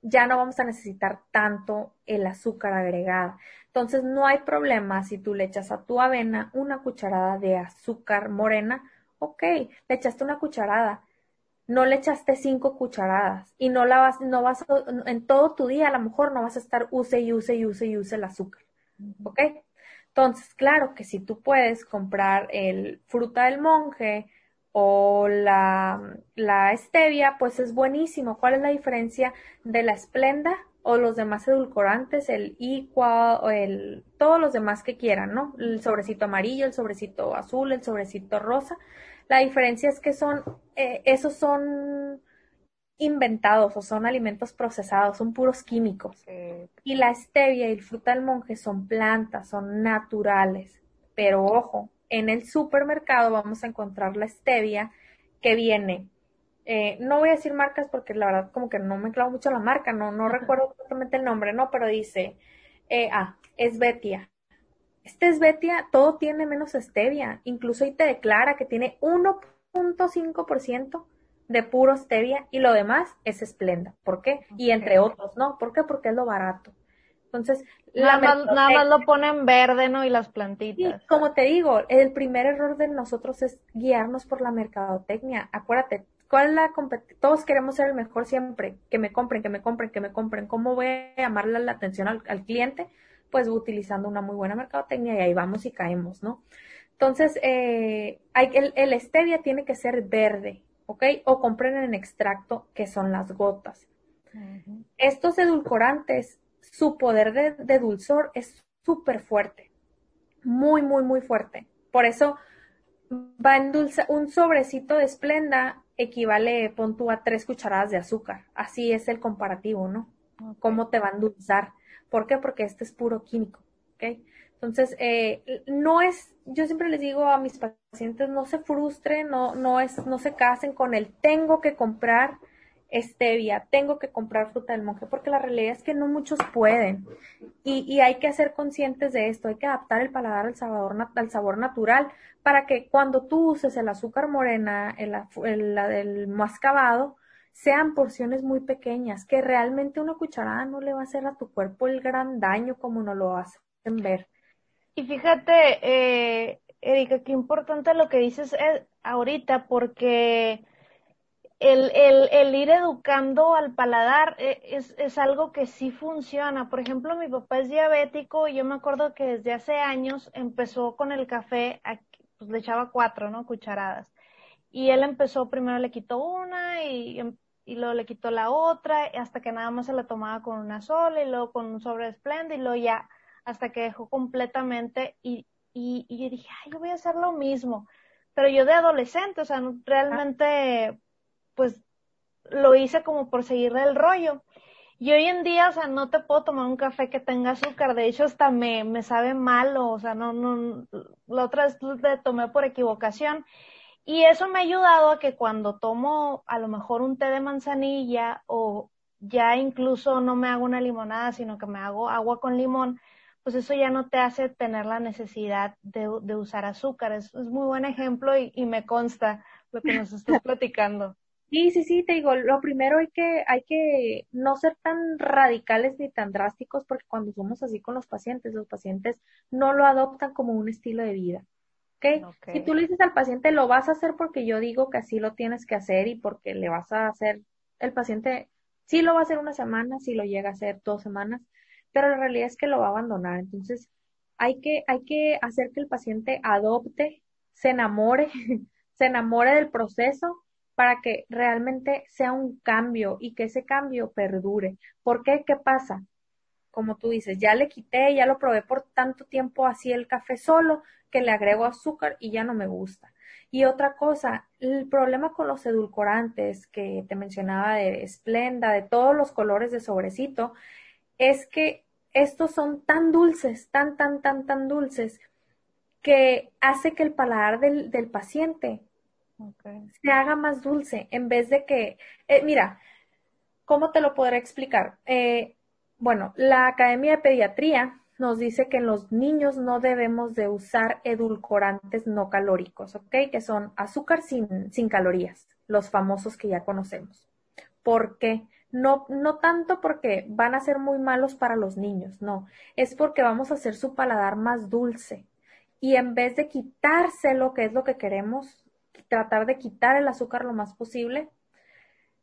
ya no vamos a necesitar tanto el azúcar agregada. Entonces no hay problema si tú le echas a tu avena una cucharada de azúcar morena, ok, le echaste una cucharada, no le echaste cinco cucharadas y no la vas, no vas, en todo tu día a lo mejor no vas a estar use y use y use y use el azúcar, ok. Entonces, claro que si tú puedes comprar el fruta del monje, o la, la stevia, pues es buenísimo. ¿Cuál es la diferencia de la esplenda o los demás edulcorantes, el equal o el, todos los demás que quieran, ¿no? El sobrecito amarillo, el sobrecito azul, el sobrecito rosa. La diferencia es que son, eh, esos son inventados o son alimentos procesados, son puros químicos. Y la stevia y el fruta del monje son plantas, son naturales. Pero ojo, en el supermercado vamos a encontrar la stevia que viene. Eh, no voy a decir marcas porque la verdad como que no me clavo mucho la marca, no, no recuerdo exactamente el nombre, no, pero dice, eh, ah, Esbetia. Este Esbetia todo tiene menos stevia, incluso ahí te declara que tiene 1.5% de puro stevia y lo demás es esplenda. ¿Por qué? Y entre otros, ¿no? ¿Por qué? Porque es lo barato. Entonces, nada, más, nada más lo ponen verde, ¿no? Y las plantitas. Y como te digo, el primer error de nosotros es guiarnos por la mercadotecnia. Acuérdate, ¿cuál es la Todos queremos ser el mejor siempre. Que me compren, que me compren, que me compren. ¿Cómo voy a llamarle la atención al, cliente? Pues utilizando una muy buena mercadotecnia y ahí vamos y caemos, ¿no? Entonces, eh, hay, el, el stevia tiene que ser verde, ¿ok? O compren en extracto, que son las gotas. Estos edulcorantes su poder de, dulzor es súper fuerte, muy, muy, muy fuerte. Por eso va en dulce, un sobrecito de esplenda equivale, pon tú, a tres cucharadas de azúcar. Así es el comparativo, ¿no? Cómo te va a endulzar. ¿Por qué? Porque este es puro químico, ¿ok? Entonces, eh, no es, yo siempre les digo a mis pacientes, no se frustren, no, no es, no se casen con el tengo que comprar stevia, tengo que comprar fruta del monje, porque la realidad es que no muchos pueden. Y, hay que ser conscientes de esto, hay que adaptar el paladar al sabor, al sabor natural, para que cuando tú uses el azúcar morena, el, la del mascabado, sean porciones muy pequeñas, que realmente una cucharada no le va a hacer a tu cuerpo el gran daño como no lo hacen ver. Y fíjate, eh, Erika, qué importante lo que dices eh, ahorita, porque el, el, el, ir educando al paladar eh, es, es, algo que sí funciona. Por ejemplo, mi papá es diabético y yo me acuerdo que desde hace años empezó con el café, pues le echaba cuatro, ¿no? Cucharadas. Y él empezó, primero le quitó una y, em, y luego le quitó la otra, hasta que nada más se la tomaba con una sola y luego con un sobre de y luego ya, hasta que dejó completamente y, y, y yo dije, ay, yo voy a hacer lo mismo. Pero yo de adolescente, o sea, realmente pues lo hice como por seguirle el rollo. Y hoy en día, o sea, no te puedo tomar un café que tenga azúcar, de hecho hasta me, me sabe malo, o sea, no, no, la otra vez le tomé por equivocación. Y eso me ha ayudado a que cuando tomo a lo mejor un té de manzanilla o ya incluso no me hago una limonada, sino que me hago agua con limón, pues eso ya no te hace tener la necesidad de, usar azúcar. Es, es muy buen ejemplo y, y me consta lo que nos estás <laughs> platicando. Sí, sí, sí, te digo, lo primero hay que, hay que no ser tan radicales ni tan drásticos porque cuando somos así con los pacientes, los pacientes no lo adoptan como un estilo de vida. ¿okay? Si tú le dices al paciente, lo vas a hacer porque yo digo que así lo tienes que hacer y porque le vas a hacer, el paciente sí lo va a hacer una semana, sí lo llega a hacer dos semanas, pero la realidad es que lo va a abandonar. Entonces, hay que, hay que hacer que el paciente adopte, se enamore, <laughs> se enamore del proceso para que realmente sea un cambio y que ese cambio perdure. ¿Por qué? ¿Qué pasa? Como tú dices, ya le quité, ya lo probé por tanto tiempo así el café solo que le agrego azúcar y ya no me gusta. Y otra cosa, el problema con los edulcorantes que te mencionaba de esplenda, de todos los colores de sobrecito, es que estos son tan dulces, tan, tan, tan, tan dulces, que hace que el paladar del, del paciente se haga más dulce en vez de que, eh, mira, ¿cómo te lo podré explicar? Eh, bueno, la Academia de Pediatría nos dice que en los niños no debemos de usar edulcorantes no calóricos, ¿ok? Que son azúcar sin, sin calorías, los famosos que ya conocemos. ¿Por qué? No, no tanto porque van a ser muy malos para los niños, no, es porque vamos a hacer su paladar más dulce. Y en vez de quitárselo, que es lo que queremos, tratar de quitar el azúcar lo más posible.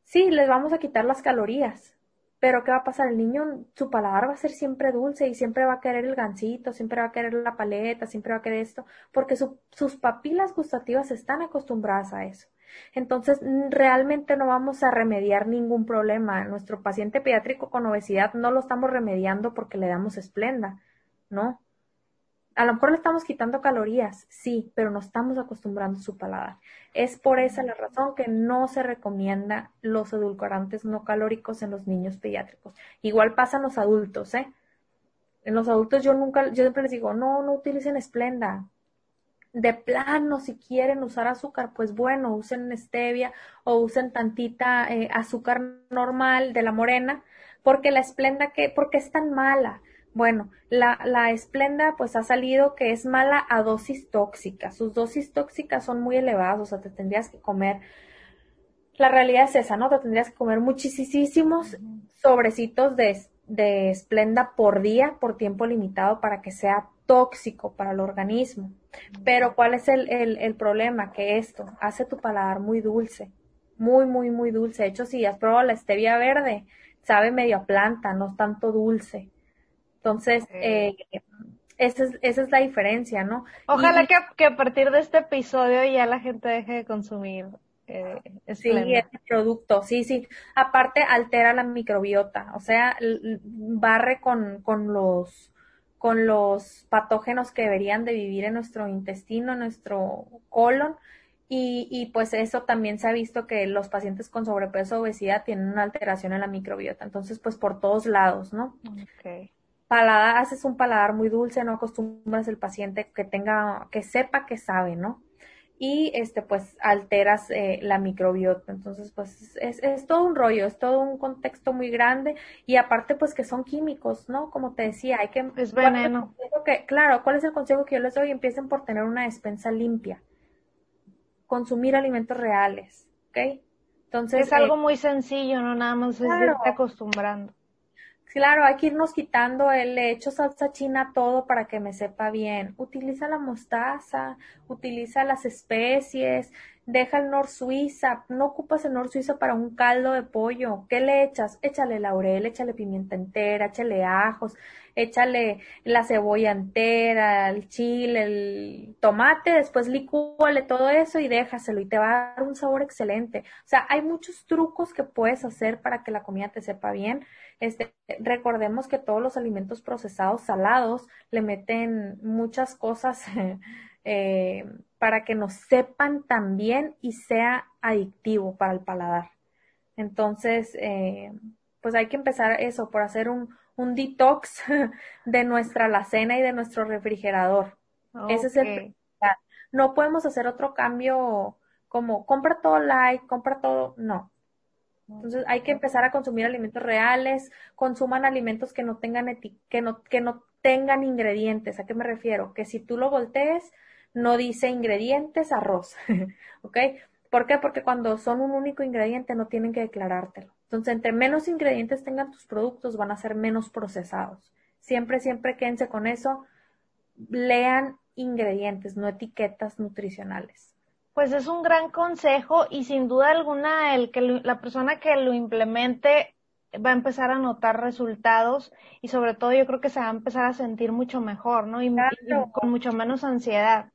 Sí, les vamos a quitar las calorías, pero ¿qué va a pasar? El niño, su paladar va a ser siempre dulce y siempre va a querer el gansito, siempre va a querer la paleta, siempre va a querer esto, porque sus papilas gustativas están acostumbradas a eso. Entonces, realmente no vamos a remediar ningún problema. Nuestro paciente pediátrico con obesidad no lo estamos remediando porque le damos esplenda, ¿no? A lo mejor le estamos quitando calorías, sí, pero no estamos acostumbrando su paladar. Es por esa la razón que no se recomienda los edulcorantes no calóricos en los niños pediátricos. Igual pasa en los adultos, ¿eh? En los adultos yo nunca, yo siempre les digo, no, no utilicen esplenda. De plano, si quieren usar azúcar, pues bueno, usen stevia o usen tantita eh, azúcar normal de la morena, porque la esplenda que, porque es tan mala bueno, la, la esplenda pues ha salido que es mala a dosis tóxicas. Sus dosis tóxicas son muy elevadas, o sea, te tendrías que comer, la realidad es esa, ¿no? Te tendrías que comer muchísimos sobrecitos de, de esplenda por día, por tiempo limitado, para que sea tóxico para el organismo. Pero ¿cuál es el, el, el problema? Que esto hace tu paladar muy dulce, muy, muy, muy dulce. De hecho, si has probado la stevia verde, sabe medio a planta, no es tanto dulce. Entonces, eh, esa, es, esa es la diferencia, ¿no? Ojalá que, que, a partir de este episodio ya la gente deje de consumir. Eh, sí, este producto, sí, sí. Aparte, altera la microbiota, o sea, barre con, con los con los patógenos que deberían de vivir en nuestro intestino, en nuestro colon, y, y, pues eso también se ha visto que los pacientes con sobrepeso o obesidad tienen una alteración en la microbiota. Entonces, pues por todos lados, ¿no? Okay paladar, haces un paladar muy dulce, no acostumbras el paciente que tenga, que sepa que sabe, ¿no? Y este, pues alteras eh, la microbiota. Entonces, pues es, es, todo un rollo, es todo un contexto muy grande y aparte, pues que son químicos, ¿no? Como te decía, hay que... Es veneno. Que, claro, ¿cuál es el consejo que yo les doy? Empiecen por tener una despensa limpia. Consumir alimentos reales, ¿ok? Entonces... Es algo eh, muy sencillo, ¿no? Nada más es irte acostumbrando. Claro, hay que irnos quitando el hecho salsa china todo para que me sepa bien. Utiliza la mostaza, utiliza las especies, deja el nor suiza, no ocupas el nor suiza para un caldo de pollo. ¿Qué le echas? Échale laurel, échale pimienta entera, échale ajos, échale la cebolla entera, el chile, el tomate, después licúale todo eso y déjaselo y te va a dar un sabor excelente. O sea, hay muchos trucos que puedes hacer para que la comida te sepa bien este, recordemos que todos los alimentos procesados salados le meten muchas cosas <laughs> eh, para que nos sepan también y sea adictivo para el paladar. Entonces, eh, pues hay que empezar eso, por hacer un, un detox <laughs> de nuestra alacena y de nuestro refrigerador. Ese es el no podemos hacer otro cambio como compra todo light, compra todo, no. Entonces hay que empezar a consumir alimentos reales, consuman alimentos que no tengan que no, que no, tengan ingredientes. ¿A qué me refiero? Que si tú lo voltees, no dice ingredientes arroz, <laughs> ¿ok? ¿Por qué? Porque cuando son un único ingrediente no tienen que declarártelo. Entonces, entre menos ingredientes tengan tus productos, van a ser menos procesados. Siempre, siempre quédense con eso. Lean ingredientes, no etiquetas nutricionales. Pues es un gran consejo y sin duda alguna el que la persona que lo implemente va a empezar a notar resultados y sobre todo yo creo que se va a empezar a sentir mucho mejor, ¿no? y con mucho menos ansiedad.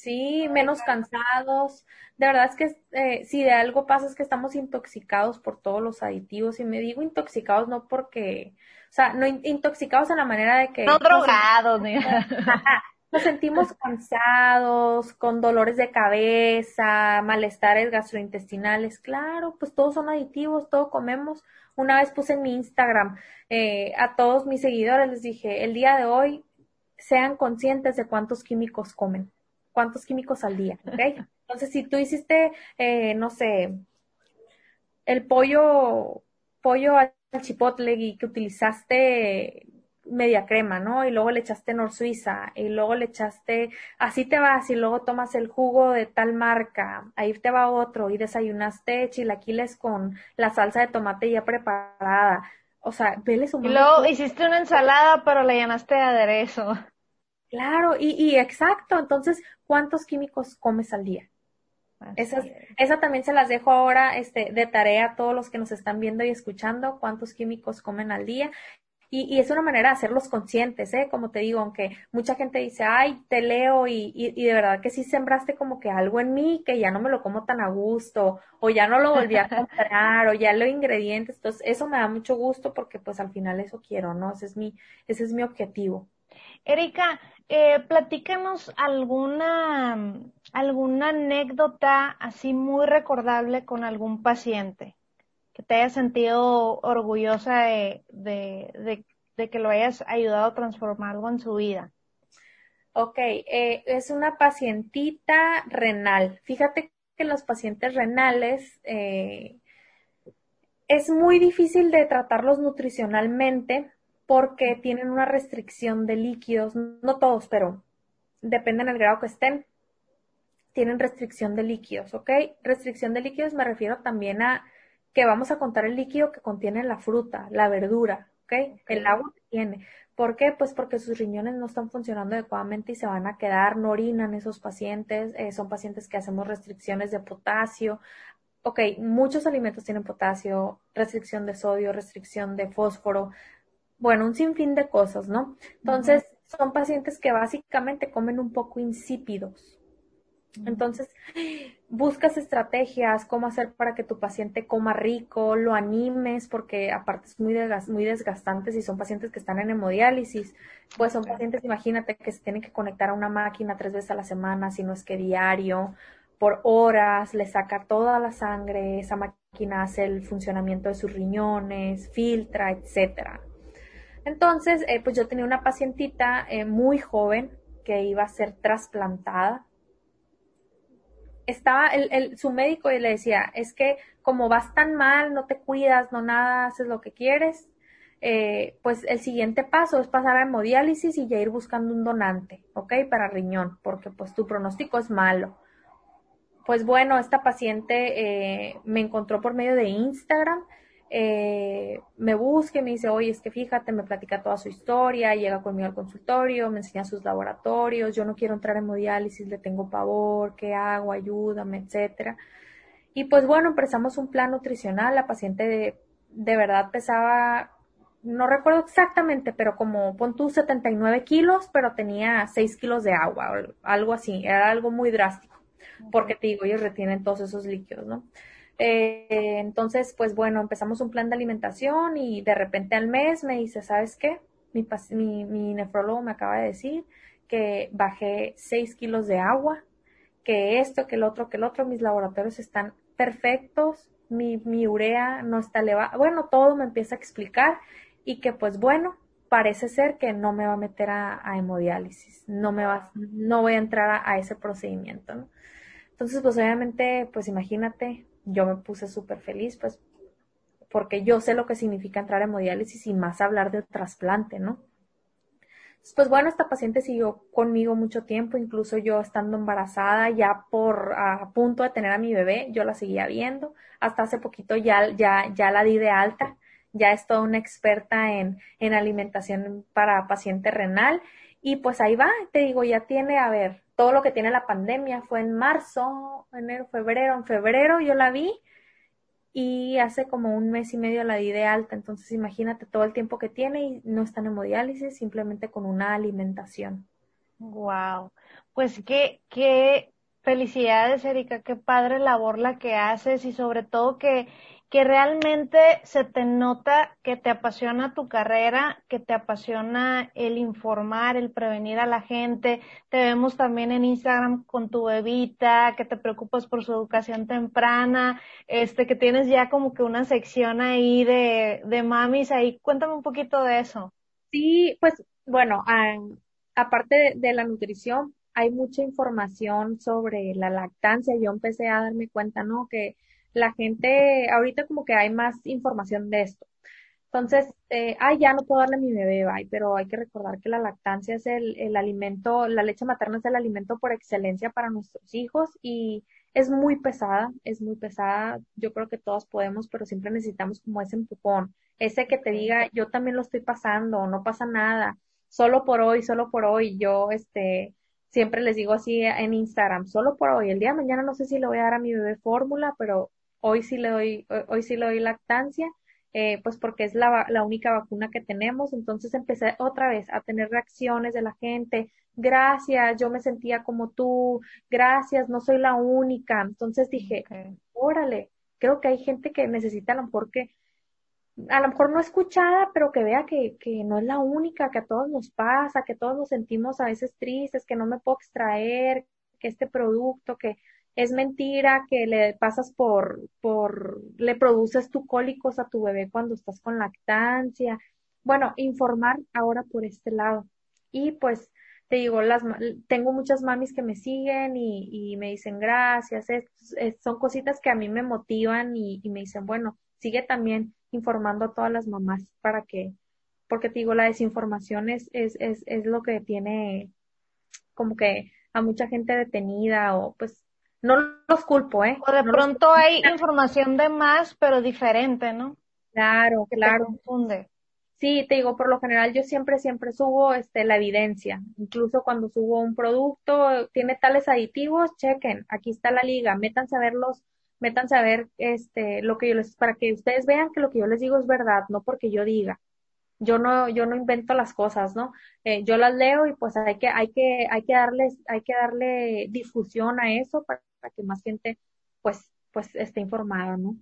Sí, menos cansados. De verdad es que eh, si de algo pasa es que estamos intoxicados por todos los aditivos. Y me digo intoxicados no porque, o sea, no intoxicados en la manera de que... No drogados, ni... <laughs> Nos sentimos cansados, con dolores de cabeza, malestares gastrointestinales. Claro, pues todos son aditivos, todo comemos. Una vez puse en mi Instagram eh, a todos mis seguidores, les dije, el día de hoy sean conscientes de cuántos químicos comen cuántos químicos al día, ¿ok? <laughs> Entonces, si tú hiciste, eh, no sé, el pollo, pollo al chipotle y que utilizaste media crema, ¿no? Y luego le echaste Nor Suiza y luego le echaste, así te vas y luego tomas el jugo de tal marca, ahí te va otro y desayunaste chilaquiles con la salsa de tomate ya preparada. O sea, veles un Y luego hiciste una ensalada, pero le llenaste de aderezo. Claro, y, y exacto. Entonces, ¿cuántos químicos comes al día? Esa, esa también se las dejo ahora este, de tarea a todos los que nos están viendo y escuchando, cuántos químicos comen al día. Y, y, es una manera de hacerlos conscientes, ¿eh? Como te digo, aunque mucha gente dice, ay, te leo y, y, y, de verdad que sí sembraste como que algo en mí que ya no me lo como tan a gusto, o ya no lo volví a <laughs> comprar, o ya lo ingredientes. Entonces, eso me da mucho gusto porque pues al final eso quiero, ¿no? Ese es mi, ese es mi objetivo. Erika, eh, platícanos alguna, alguna anécdota así muy recordable con algún paciente te haya sentido orgullosa de, que lo hayas ayudado a transformar algo en su vida. Ok, eh, es una pacientita renal. Fíjate que los pacientes renales eh, es muy difícil de tratarlos nutricionalmente porque tienen una restricción de líquidos, no todos, pero dependen del grado que estén, tienen restricción de líquidos, ¿ok? Restricción de líquidos me refiero también a que vamos a contar el líquido que contiene la fruta, la verdura, ¿ok? El agua que tiene. ¿Por qué? Pues porque sus riñones no están funcionando adecuadamente y se van a quedar, no orinan esos pacientes, eh, son pacientes que hacemos restricciones de potasio. Ok, muchos alimentos tienen potasio, restricción de sodio, restricción de fósforo, bueno, un sinfín de cosas, ¿no? Entonces, son pacientes que básicamente comen un poco insípidos. Entonces, buscas estrategias, cómo hacer para que tu paciente coma rico, lo animes, porque aparte es muy, muy desgastante si son pacientes que están en hemodiálisis, pues son pacientes, imagínate, que se tienen que conectar a una máquina tres veces a la semana, si no es que diario, por horas, le saca toda la sangre, esa máquina hace el funcionamiento de sus riñones, filtra, etcétera. Entonces, eh, pues yo tenía una pacientita eh, muy joven que iba a ser trasplantada. Estaba el, su médico y le decía, es que como vas tan mal, no te cuidas, no nada, haces lo que quieres, eh, pues el siguiente paso es pasar a hemodiálisis y ya ir buscando un donante, ¿ok? Para riñón, porque pues tu pronóstico es malo. Pues bueno, esta paciente me encontró por medio de Instagram eh, me busque, me dice, oye, es que fíjate, me platica toda su historia, llega conmigo al consultorio, me enseña sus laboratorios, yo no quiero entrar en hemodiálisis, le tengo pavor, ¿qué hago? Ayúdame, etcétera. Y pues bueno, empezamos un plan nutricional, la paciente de, de verdad pesaba, no recuerdo exactamente, pero como pon tú 79 kilos, pero tenía 6 kilos de agua, algo así, era algo muy drástico, porque te digo, ellos retienen todos esos líquidos, ¿no? Eh, entonces, pues bueno, empezamos un plan de alimentación y de repente al mes me dice, ¿sabes qué? Mi, mi, nefrólogo me acaba de decir que bajé 6 kilos de agua, que esto, que el otro, que el otro, mis laboratorios están perfectos, mi, mi urea no está elevada, bueno, todo me empieza a explicar y que pues bueno, parece ser que no me va a meter a, hemodiálisis, no me va, no voy a entrar a, a ese procedimiento, ¿no? Entonces, pues obviamente, pues imagínate, yo me puse súper feliz, pues, porque yo sé lo que significa entrar en hemodiálisis y más hablar de trasplante, ¿no? Pues bueno, esta paciente siguió conmigo mucho tiempo, incluso yo estando embarazada, ya por a punto de tener a mi bebé, yo la seguía viendo. Hasta hace poquito ya, ya, ya la di de alta, ya es toda una experta en, en alimentación para paciente renal. Y pues ahí va, te digo, ya tiene, a ver, todo lo que tiene la pandemia fue en marzo, enero, febrero, en febrero yo la vi y hace como un mes y medio la di de alta, entonces imagínate todo el tiempo que tiene y no está en hemodiálisis, simplemente con una alimentación. Wow, pues qué, qué felicidades Erika, qué padre labor la que haces y sobre todo que que realmente se te nota que te apasiona tu carrera, que te apasiona el informar, el prevenir a la gente. Te vemos también en Instagram con tu bebita, que te preocupas por su educación temprana, este, que tienes ya como que una sección ahí de, de mamis ahí. Cuéntame un poquito de eso. Sí, pues bueno, aparte de la nutrición, hay mucha información sobre la lactancia. Yo empecé a darme cuenta, ¿no? Que la gente, ahorita como que hay más información de esto. Entonces, eh, ay, ya no puedo darle a mi bebé, bye, pero hay que recordar que la lactancia es el, el alimento, la leche materna es el alimento por excelencia para nuestros hijos y es muy pesada, es muy pesada. Yo creo que todos podemos, pero siempre necesitamos como ese empujón, ese que te diga, yo también lo estoy pasando, no pasa nada, solo por hoy, solo por hoy. Yo, este, siempre les digo así en Instagram, solo por hoy. El día de mañana no sé si le voy a dar a mi bebé fórmula, pero hoy sí le doy, hoy sí le doy lactancia, eh, pues porque es la, la única vacuna que tenemos. Entonces empecé otra vez a tener reacciones de la gente. Gracias, yo me sentía como tú. Gracias, no soy la única. Entonces dije, órale, creo que hay gente que necesita a lo mejor que, a lo mejor no escuchada, pero que vea que, que no es la única, que a todos nos pasa, que todos nos sentimos a veces tristes, que no me puedo extraer, que este producto, que es mentira que le pasas por, por, le produces tu cólicos a tu bebé cuando estás con lactancia. Bueno, informar ahora por este lado. Y pues, te digo, las, tengo muchas mamis que me siguen y, y me dicen gracias. son cositas que a mí me motivan y, y me dicen, bueno, sigue también informando a todas las mamás para que, porque te digo, la desinformación es, es, es, es lo que tiene como que a mucha gente detenida o pues no los culpo, ¿eh? O de pronto hay información de más, pero diferente, ¿no? Claro, claro. confunde. Sí, te digo, por lo general yo siempre, siempre subo este, la evidencia. Incluso cuando subo un producto, tiene tales aditivos, chequen, aquí está la liga, métanse a verlos, métanse a ver este, lo que yo les, para que ustedes vean que lo que yo les digo es verdad, no porque yo diga. Yo no, yo no invento las cosas, ¿no? Eh, yo las leo y pues hay que, hay que, hay que darles, hay que darle difusión a eso para para que más gente pues, pues esté informada, ¿no?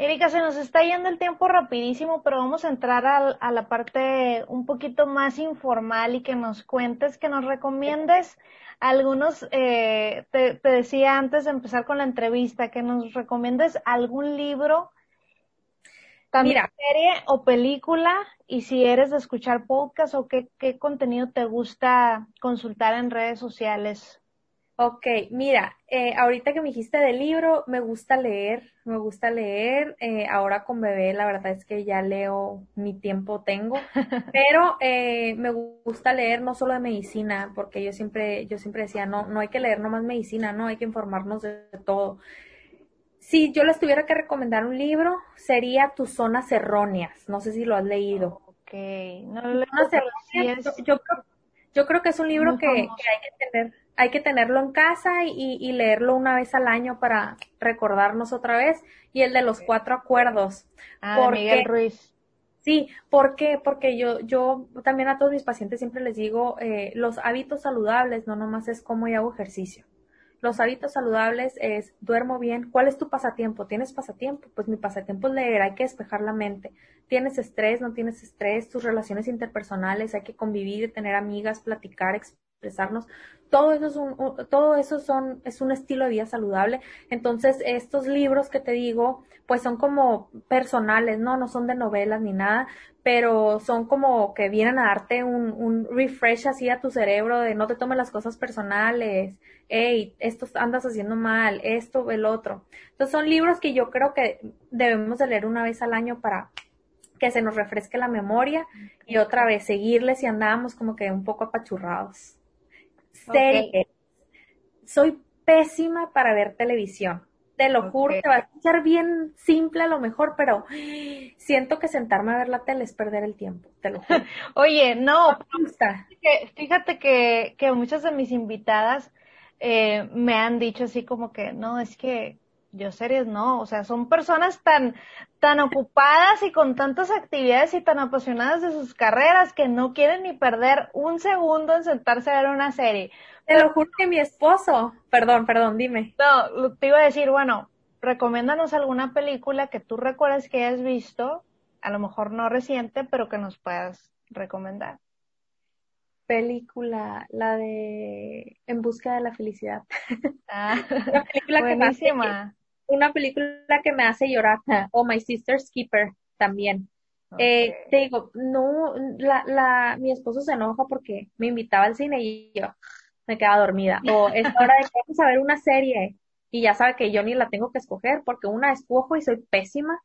Erika, se nos está yendo el tiempo rapidísimo, pero vamos a entrar a, la parte un poquito más informal y que nos cuentes, que nos recomiendes algunos, eh, te, decía antes de empezar con la entrevista, que nos recomiendes algún libro, también serie o película, y si eres de escuchar podcast o qué, qué contenido te gusta consultar en redes sociales. Ok, mira, eh, ahorita que me dijiste del libro, me gusta leer, me gusta leer. Eh, ahora con bebé, la verdad es que ya leo, mi tiempo tengo, <laughs> pero eh, me gusta leer no solo de medicina, porque yo siempre, yo siempre decía, no, no hay que leer nomás medicina, no hay que informarnos de, todo. Si yo les tuviera que recomendar un libro, sería Tus zonas erróneas. No sé si lo has leído. Ok, no lo yo, yo, creo, que es un libro que, que hay que tener hay que tenerlo en casa y, leerlo una vez al año para recordarnos otra vez. Y el de los cuatro acuerdos. Ah, Miguel Ruiz. Sí, ¿por qué? Porque yo, yo también a todos mis pacientes siempre les digo, eh, los hábitos saludables no nomás es cómo y hago ejercicio. Los hábitos saludables es duermo bien. ¿Cuál es tu pasatiempo? ¿Tienes pasatiempo? Pues mi pasatiempo es leer, hay que despejar la mente. ¿Tienes estrés? ¿No tienes estrés? Tus relaciones interpersonales, hay que convivir, tener amigas, platicar, expresarnos todo eso es un, todo eso son, es un estilo de vida saludable. Entonces, estos libros que te digo, pues son como personales, ¿no? No son de novelas ni nada, pero son como que vienen a darte un, un refresh así a tu cerebro de no te tomes las cosas personales, hey, esto andas haciendo mal, esto, el otro. Entonces, son libros que yo creo que debemos de leer una vez al año para que se nos refresque la memoria y otra vez seguirles y andábamos como que un poco apachurrados. Series. Soy pésima para ver televisión. Te lo juro, te va a escuchar bien simple a lo mejor, pero siento que sentarme a ver la tele es perder el tiempo, te lo juro. <laughs> Oye, no, fíjate que, que muchas de mis invitadas eh, me han dicho así como que, no, es que yo series no, o sea, son personas tan, tan ocupadas y con tantas actividades y tan apasionadas de sus carreras que no quieren ni perder un segundo en sentarse a ver una serie. Te lo juro que mi esposo, perdón, perdón, dime. No, te iba a decir, bueno, recomiéndanos alguna película que tú recuerdes que hayas visto, a lo mejor no reciente, pero que nos puedas recomendar. Película, la de En busca de la felicidad. Ah, <laughs> una película buenísima una película que me hace llorar, o My Sister's Keeper también. Eh, te digo, no, la, la, mi esposo se enoja porque me invitaba al cine y yo me quedaba dormida. O es <laughs> hora de que vamos a ver una serie y ya sabe que yo ni la tengo que escoger porque una escojo y soy pésima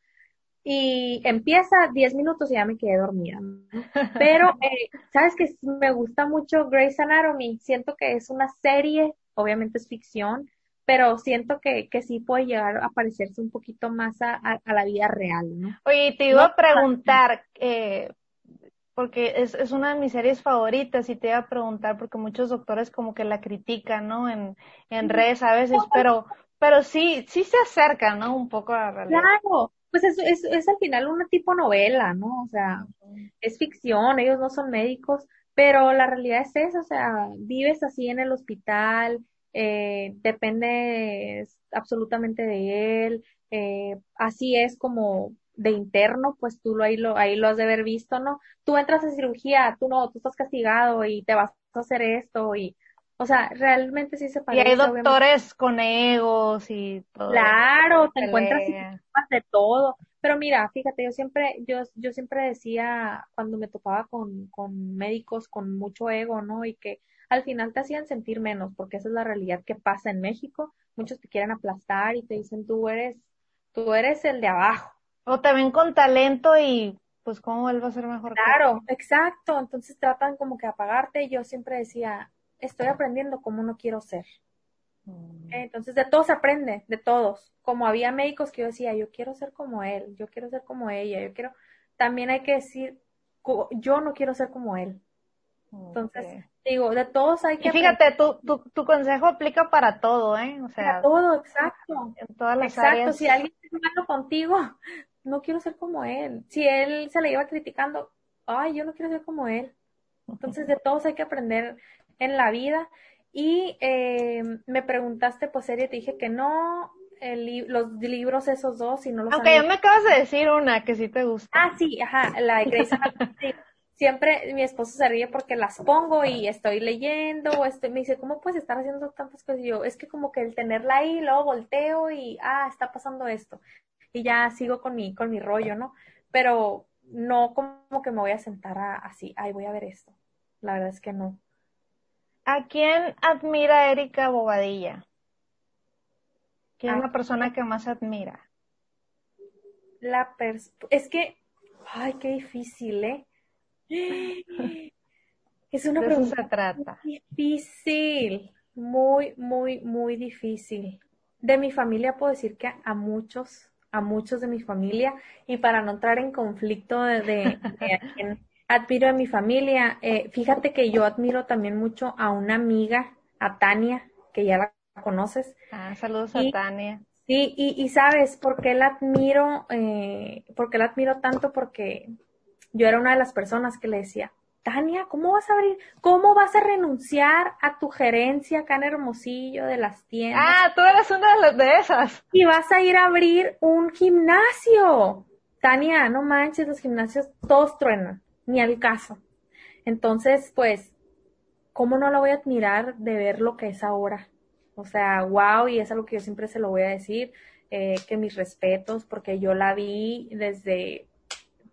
y empieza 10 minutos y ya me quedé dormida. Pero, <laughs> eh, ¿sabes que Me gusta mucho Grey's Anatomy. Siento que es una serie, obviamente es ficción, pero siento que, que sí puede llegar a parecerse un poquito más a, a, la vida real, ¿no? Oye, te iba a preguntar, eh, porque es, es una de mis series favoritas y te iba a preguntar, porque muchos doctores como que la critican, ¿no? En, en redes a veces, pero, pero sí, sí se acerca, ¿no? Un poco a la realidad. Claro, pues es, es, es al final una tipo novela, ¿no? O sea, es ficción, ellos no son médicos, pero la realidad es esa, o sea, vives así en el hospital, eh, depende absolutamente de él, eh, así es como de interno, pues tú lo ahí, lo ahí lo has de haber visto, ¿no? Tú entras a cirugía, tú no, tú estás castigado y te vas a hacer esto y, o sea, realmente sí se parece. Y hay doctores con egos y todo. Claro, te encuentras de todo. Pero mira, fíjate, yo siempre, yo, yo siempre decía cuando me topaba con, con médicos con mucho ego, ¿no? Y que al final te hacían sentir menos, porque esa es la realidad que pasa en México. Muchos te quieren aplastar y te dicen tú eres, tú eres el de abajo. O te ven con talento y pues cómo él va a ser mejor. Claro, exacto. Entonces tratan como que apagarte. Yo siempre decía, estoy aprendiendo como no quiero ser. Mm. Entonces de todos se aprende, de todos. Como había médicos que yo decía, yo quiero ser como él, yo quiero ser como ella, yo quiero. También hay que decir, yo no quiero ser como él. Entonces, digo, de todos hay que... Y fíjate, tu, tu, tu, consejo aplica para todo, ¿eh? O sea... Para todo, exacto. En todas las exacto. si alguien está malo contigo, <laughs> no quiero ser como él. Si él se le iba criticando, ay, yo no quiero ser como él. Entonces, de todos hay que aprender en la vida. Y eh, me preguntaste, pues, serie, te dije que no, el, los libros esos dos, y no los... Aunque ya me acabas de decir una que sí te gusta. Ah, sí, ajá, la de siempre mi esposo se ríe porque las pongo y estoy leyendo, o estoy, me dice, ¿cómo puedes estar haciendo tantas cosas? Y yo, es que como que el tenerla ahí, luego volteo y, ah, está pasando esto. Y ya sigo con mi, con mi rollo, ¿no? Pero no como que me voy a sentar así, ay, voy a ver esto. La verdad es que no. ¿A quién admira Erika Bobadilla? ¿Quién es la persona que más admira? La es que, ay, qué difícil, ¿eh? Es una pregunta trata. difícil, muy, muy, muy difícil. De mi familia puedo decir que a muchos, a muchos de mi familia, y para no entrar en conflicto de, de, a quien admiro de mi familia, eh, fíjate que yo admiro también mucho a una amiga, a Tania, que ya la conoces. Ah, saludos a Tania. Sí, y, y sabes por qué la admiro, eh, por qué la admiro tanto, porque yo era una de las personas que le decía, Tania, ¿cómo vas a abrir? ¿Cómo vas a renunciar a tu gerencia acá en Hermosillo de las tiendas? Ah, tú eres una de las de esas. Y vas a ir a abrir un gimnasio. Tania, no manches, los gimnasios todos truenan, ni al caso. Entonces, pues, ¿cómo no la voy a admirar de ver lo que es ahora? O sea, wow, y es algo que yo siempre se lo voy a decir, eh, que mis respetos, porque yo la vi desde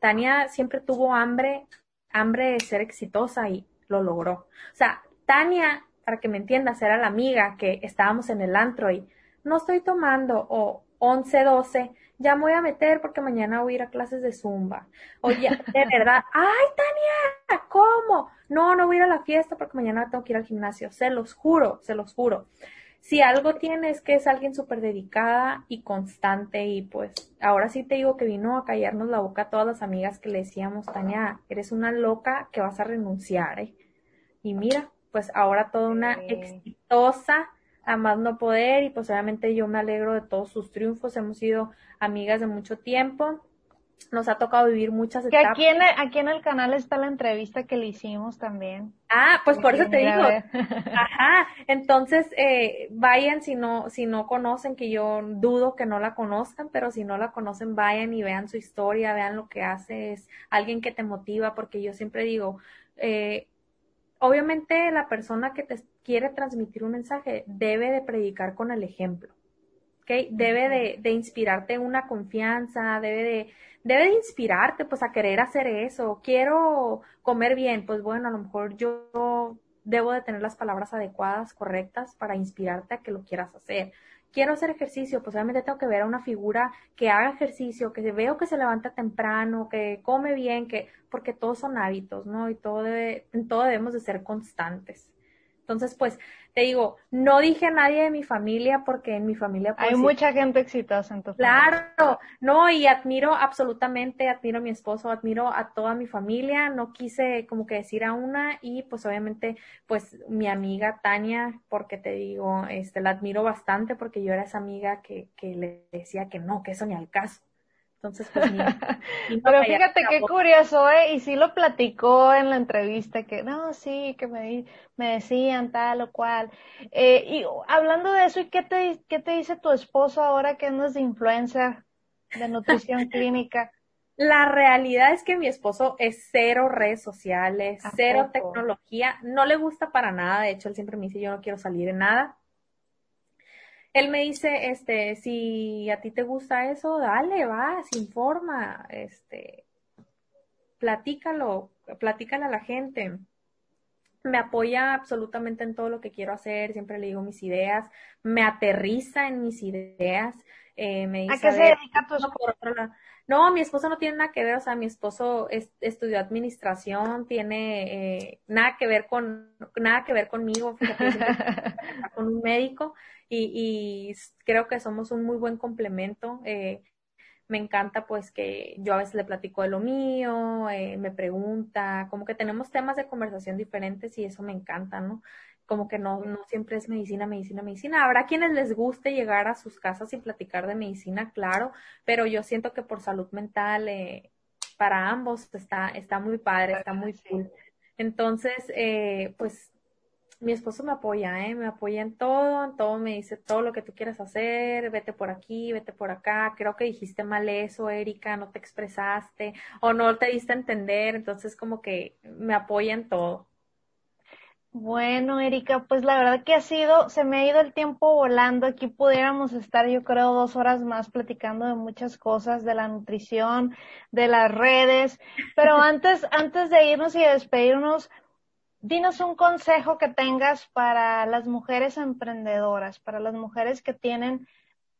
Tania siempre tuvo hambre, hambre de ser exitosa y lo logró. O sea, Tania, para que me entiendas, era la amiga que estábamos en el antro y no estoy tomando o 11, 12 ya me voy a meter porque mañana voy a ir a clases de zumba. Oye, de <laughs> verdad, ay, Tania, ¿cómo? No, no voy a ir a la fiesta porque mañana tengo que ir al gimnasio. Se los juro, se los juro. Si algo tiene es que es alguien súper dedicada y constante y pues ahora sí te digo que vino a callarnos la boca a todas las amigas que le decíamos, Tania, eres una loca que vas a renunciar, ¿eh? Y mira, pues ahora toda una exitosa a más no poder y pues obviamente yo me alegro de todos sus triunfos, hemos sido amigas de mucho tiempo, nos ha tocado vivir muchas etapas. Aquí en, el, aquí en el canal está la entrevista que le hicimos también. Ah, pues por eso te digo. Ajá, entonces eh, vayan si no, si no conocen, que yo dudo que no la conozcan, pero si no la conocen, vayan y vean su historia, vean lo que hace, es alguien que te motiva, porque yo siempre digo, eh, obviamente la persona que te quiere transmitir un mensaje debe de predicar con el ejemplo, ¿ok? Debe de, inspirarte una confianza, debe de, debe de inspirarte pues a querer hacer eso. Quiero comer bien, pues bueno, a lo mejor yo debo de tener las palabras adecuadas, correctas para inspirarte a que lo quieras hacer quiero hacer ejercicio, pues obviamente tengo que ver a una figura que haga ejercicio, que veo que se levanta temprano, que come bien, que, porque todos son hábitos, ¿no? Y todo debe, en todo debemos de ser constantes. Entonces, pues, te digo, no dije a nadie de mi familia porque en mi familia... Pues, Hay mucha gente exitosa en tu Claro, no, y admiro absolutamente, admiro a mi esposo, admiro a toda mi familia, no quise como que decir a una y pues obviamente pues mi amiga Tania, porque te digo, este, la admiro bastante porque yo era esa amiga que, que le decía que no, que eso ni al caso. Entonces, pues <laughs> Pero fíjate qué curioso, ¿eh? Y sí lo platicó en la entrevista, que no, sí, que me, me decían tal o cual. Eh, y hablando de eso, ¿y qué te, qué te dice tu esposo ahora que andas de influencer de nutrición <laughs> clínica? La realidad es que mi esposo es cero redes sociales, cero tecnología, no le gusta para nada, de hecho él siempre me dice yo no quiero salir en nada, él me dice, este, si a ti te gusta eso, dale, vas, informa, este, platícalo, platícale a la gente. Me apoya absolutamente en todo lo que quiero hacer, siempre le digo mis ideas, me aterriza en mis ideas, eh, me dice, ¿A qué se dedica tu esposo? No, mi esposo no tiene nada que ver, o sea, mi esposo estudió administración, tiene eh, nada que ver con, nada que ver conmigo, fíjate, <laughs> con un médico, y, creo que somos un muy buen complemento. Eh, me encanta pues que yo a veces le platico de lo mío, eh, me pregunta, como que tenemos temas de conversación diferentes y eso me encanta, ¿no? Como que no, no siempre es medicina, medicina, medicina. Habrá quienes les guste llegar a sus casas y platicar de medicina, claro, pero yo siento que por salud mental eh, para ambos está, está muy padre, está muy cool. Entonces, eh, pues mi esposo me apoya, ¿eh? Me apoya en todo, en todo me dice todo lo que tú quieras hacer, vete por aquí, vete por acá, creo que dijiste mal eso, Erika, no te expresaste o no te diste a entender, entonces como que me apoya en todo. Bueno, Erika, pues la verdad que ha sido, se me ha ido el tiempo volando. Aquí pudiéramos estar, yo creo, dos horas más platicando de muchas cosas, de la nutrición, de las redes. Pero <laughs> antes, antes de irnos y despedirnos, dinos un consejo que tengas para las mujeres emprendedoras, para las mujeres que tienen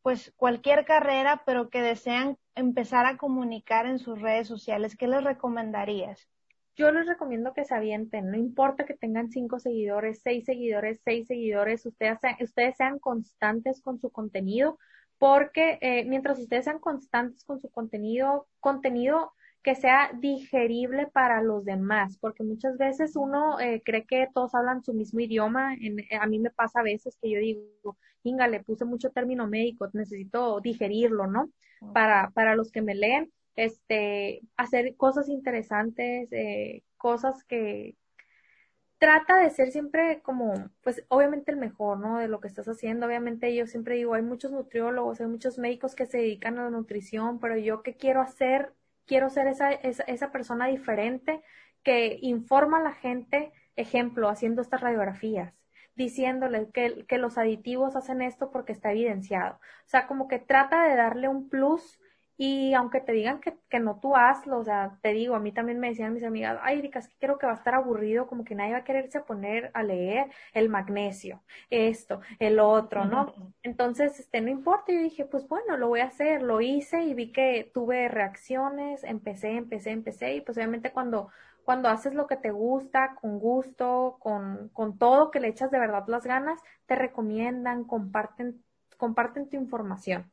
pues cualquier carrera, pero que desean empezar a comunicar en sus redes sociales. ¿Qué les recomendarías? Yo les recomiendo que se avienten, no importa que tengan cinco seguidores, seis seguidores, seis seguidores, ustedes sean, ustedes sean constantes con su contenido, porque eh, mientras ustedes sean constantes con su contenido, contenido que sea digerible para los demás, porque muchas veces uno eh, cree que todos hablan su mismo idioma. En, eh, a mí me pasa a veces que yo digo, Inga, le puse mucho término médico, necesito digerirlo, ¿no? Para, para los que me leen, este, hacer cosas interesantes, eh, cosas que trata de ser siempre como, pues obviamente el mejor, ¿no? De lo que estás haciendo. Obviamente yo siempre digo, hay muchos nutriólogos, hay muchos médicos que se dedican a la nutrición, pero yo qué quiero hacer quiero ser esa, esa, esa persona diferente que informa a la gente, ejemplo, haciendo estas radiografías diciéndole que, que, los aditivos hacen esto porque está evidenciado. O sea, como que trata de darle un plus Y aunque te digan que, que, no tú hazlo, o sea, te digo, a mí también me decían mis amigas, ay, Erika, es que creo que va a estar aburrido, como que nadie va a quererse poner a leer el magnesio, esto, el otro, ¿no? Entonces, este, no importa, yo dije, pues bueno, lo voy a hacer, lo hice y vi que tuve reacciones, empecé, empecé, empecé, y pues obviamente cuando, cuando haces lo que te gusta, con gusto, con, con todo, que le echas de verdad las ganas, te recomiendan, comparten, comparten tu información.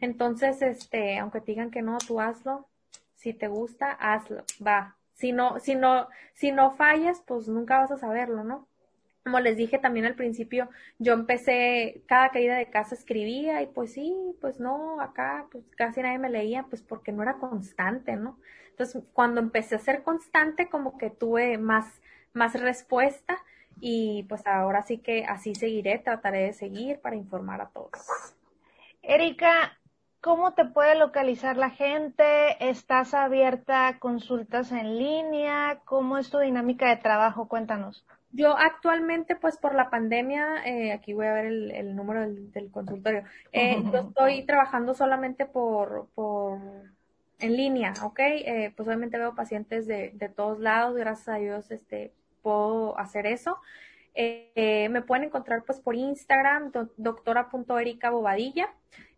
Entonces, este, aunque te digan que no, tú hazlo. Si te gusta, hazlo. Va. Si no, si no, si no fallas, pues nunca vas a saberlo, ¿no? Como les dije también al principio, yo empecé, cada caída de casa escribía y pues sí, pues no, acá pues casi nadie me leía, pues porque no era constante, ¿no? Entonces, cuando empecé a ser constante, como que tuve más, más respuesta y pues ahora sí que así seguiré, trataré de seguir para informar a todos. Erika, ¿Cómo te puede localizar la gente? ¿Estás abierta a consultas en línea? ¿Cómo es tu dinámica de trabajo? Cuéntanos. Yo actualmente, pues por la pandemia, eh, aquí voy a ver el, número del, consultorio. Eh, yo <laughs> estoy trabajando solamente por, por en línea, ¿ok? Eh, pues obviamente veo pacientes de, de todos lados, gracias a Dios, este, puedo hacer eso. Eh, me pueden encontrar pues por Instagram, doctora.erica Bobadilla.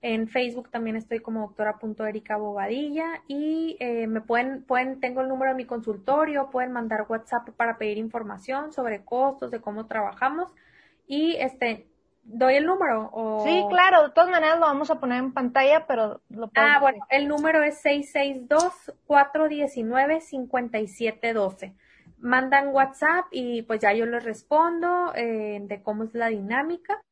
En Facebook también estoy como doctora.erica Bobadilla. Y eh, me pueden, pueden, tengo el número de mi consultorio, pueden mandar WhatsApp para pedir información sobre costos, de cómo trabajamos. Y este, doy el número o... Sí, claro, de todas maneras lo vamos a poner en pantalla, pero lo Ah, bueno, el número es 662-419-5712 mandan WhatsApp y pues ya yo les respondo eh, de cómo es la dinámica.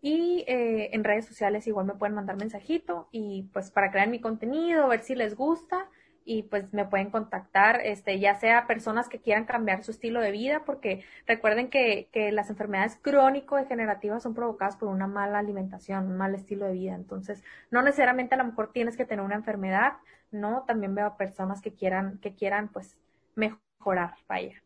Y eh, en redes sociales igual me pueden mandar mensajito y pues para crear mi contenido, ver si les gusta y pues me pueden contactar, este, ya sea personas que quieran cambiar su estilo de vida, porque recuerden que, que las enfermedades crónico-degenerativas son provocadas por una mala alimentación, un mal estilo de vida. Entonces, no necesariamente a lo mejor tienes que tener una enfermedad, ¿no? También veo a personas que quieran, que quieran pues mejorar mejorar, vaya.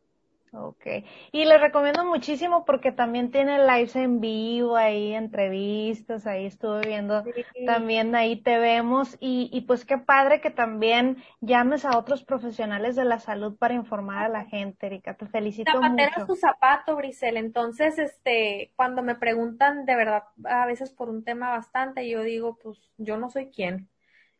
Ok. Y les recomiendo muchísimo porque también tiene lives en vivo, ahí entrevistas, ahí estuve viendo, también ahí te vemos y, y pues qué padre que también llames a otros profesionales de la salud para informar a la gente, Erika. Te felicito Zapatera mucho. su zapato, Brisel. Entonces, este, cuando me preguntan de verdad, a veces por un tema bastante, yo digo, pues yo no soy quien.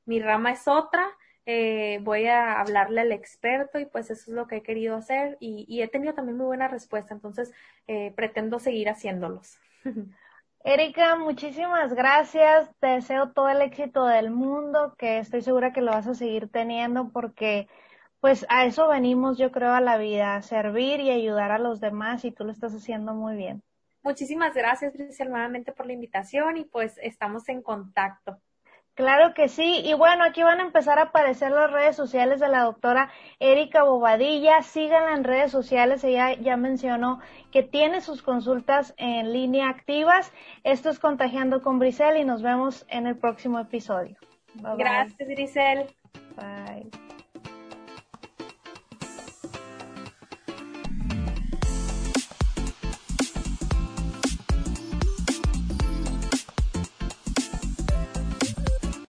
Mi rama es otra eh, voy a hablarle al experto y pues eso es lo que he querido hacer y, he tenido también muy buena respuesta, entonces eh, pretendo seguir haciéndolos. <laughs> Erika, muchísimas gracias. Te deseo todo el éxito del mundo, que estoy segura que lo vas a seguir teniendo porque pues a eso venimos yo creo a la vida, a servir y ayudar a los demás y tú lo estás haciendo muy bien. Muchísimas gracias, nuevamente por la invitación y pues estamos en contacto. Claro que sí. Y bueno, aquí van a empezar a aparecer las redes sociales de la doctora Erika Bobadilla. Síganla en redes sociales. Ella ya mencionó que tiene sus consultas en línea activas. Esto es Contagiando con Brisel y nos vemos en el próximo episodio. Gracias, Grisel. Bye.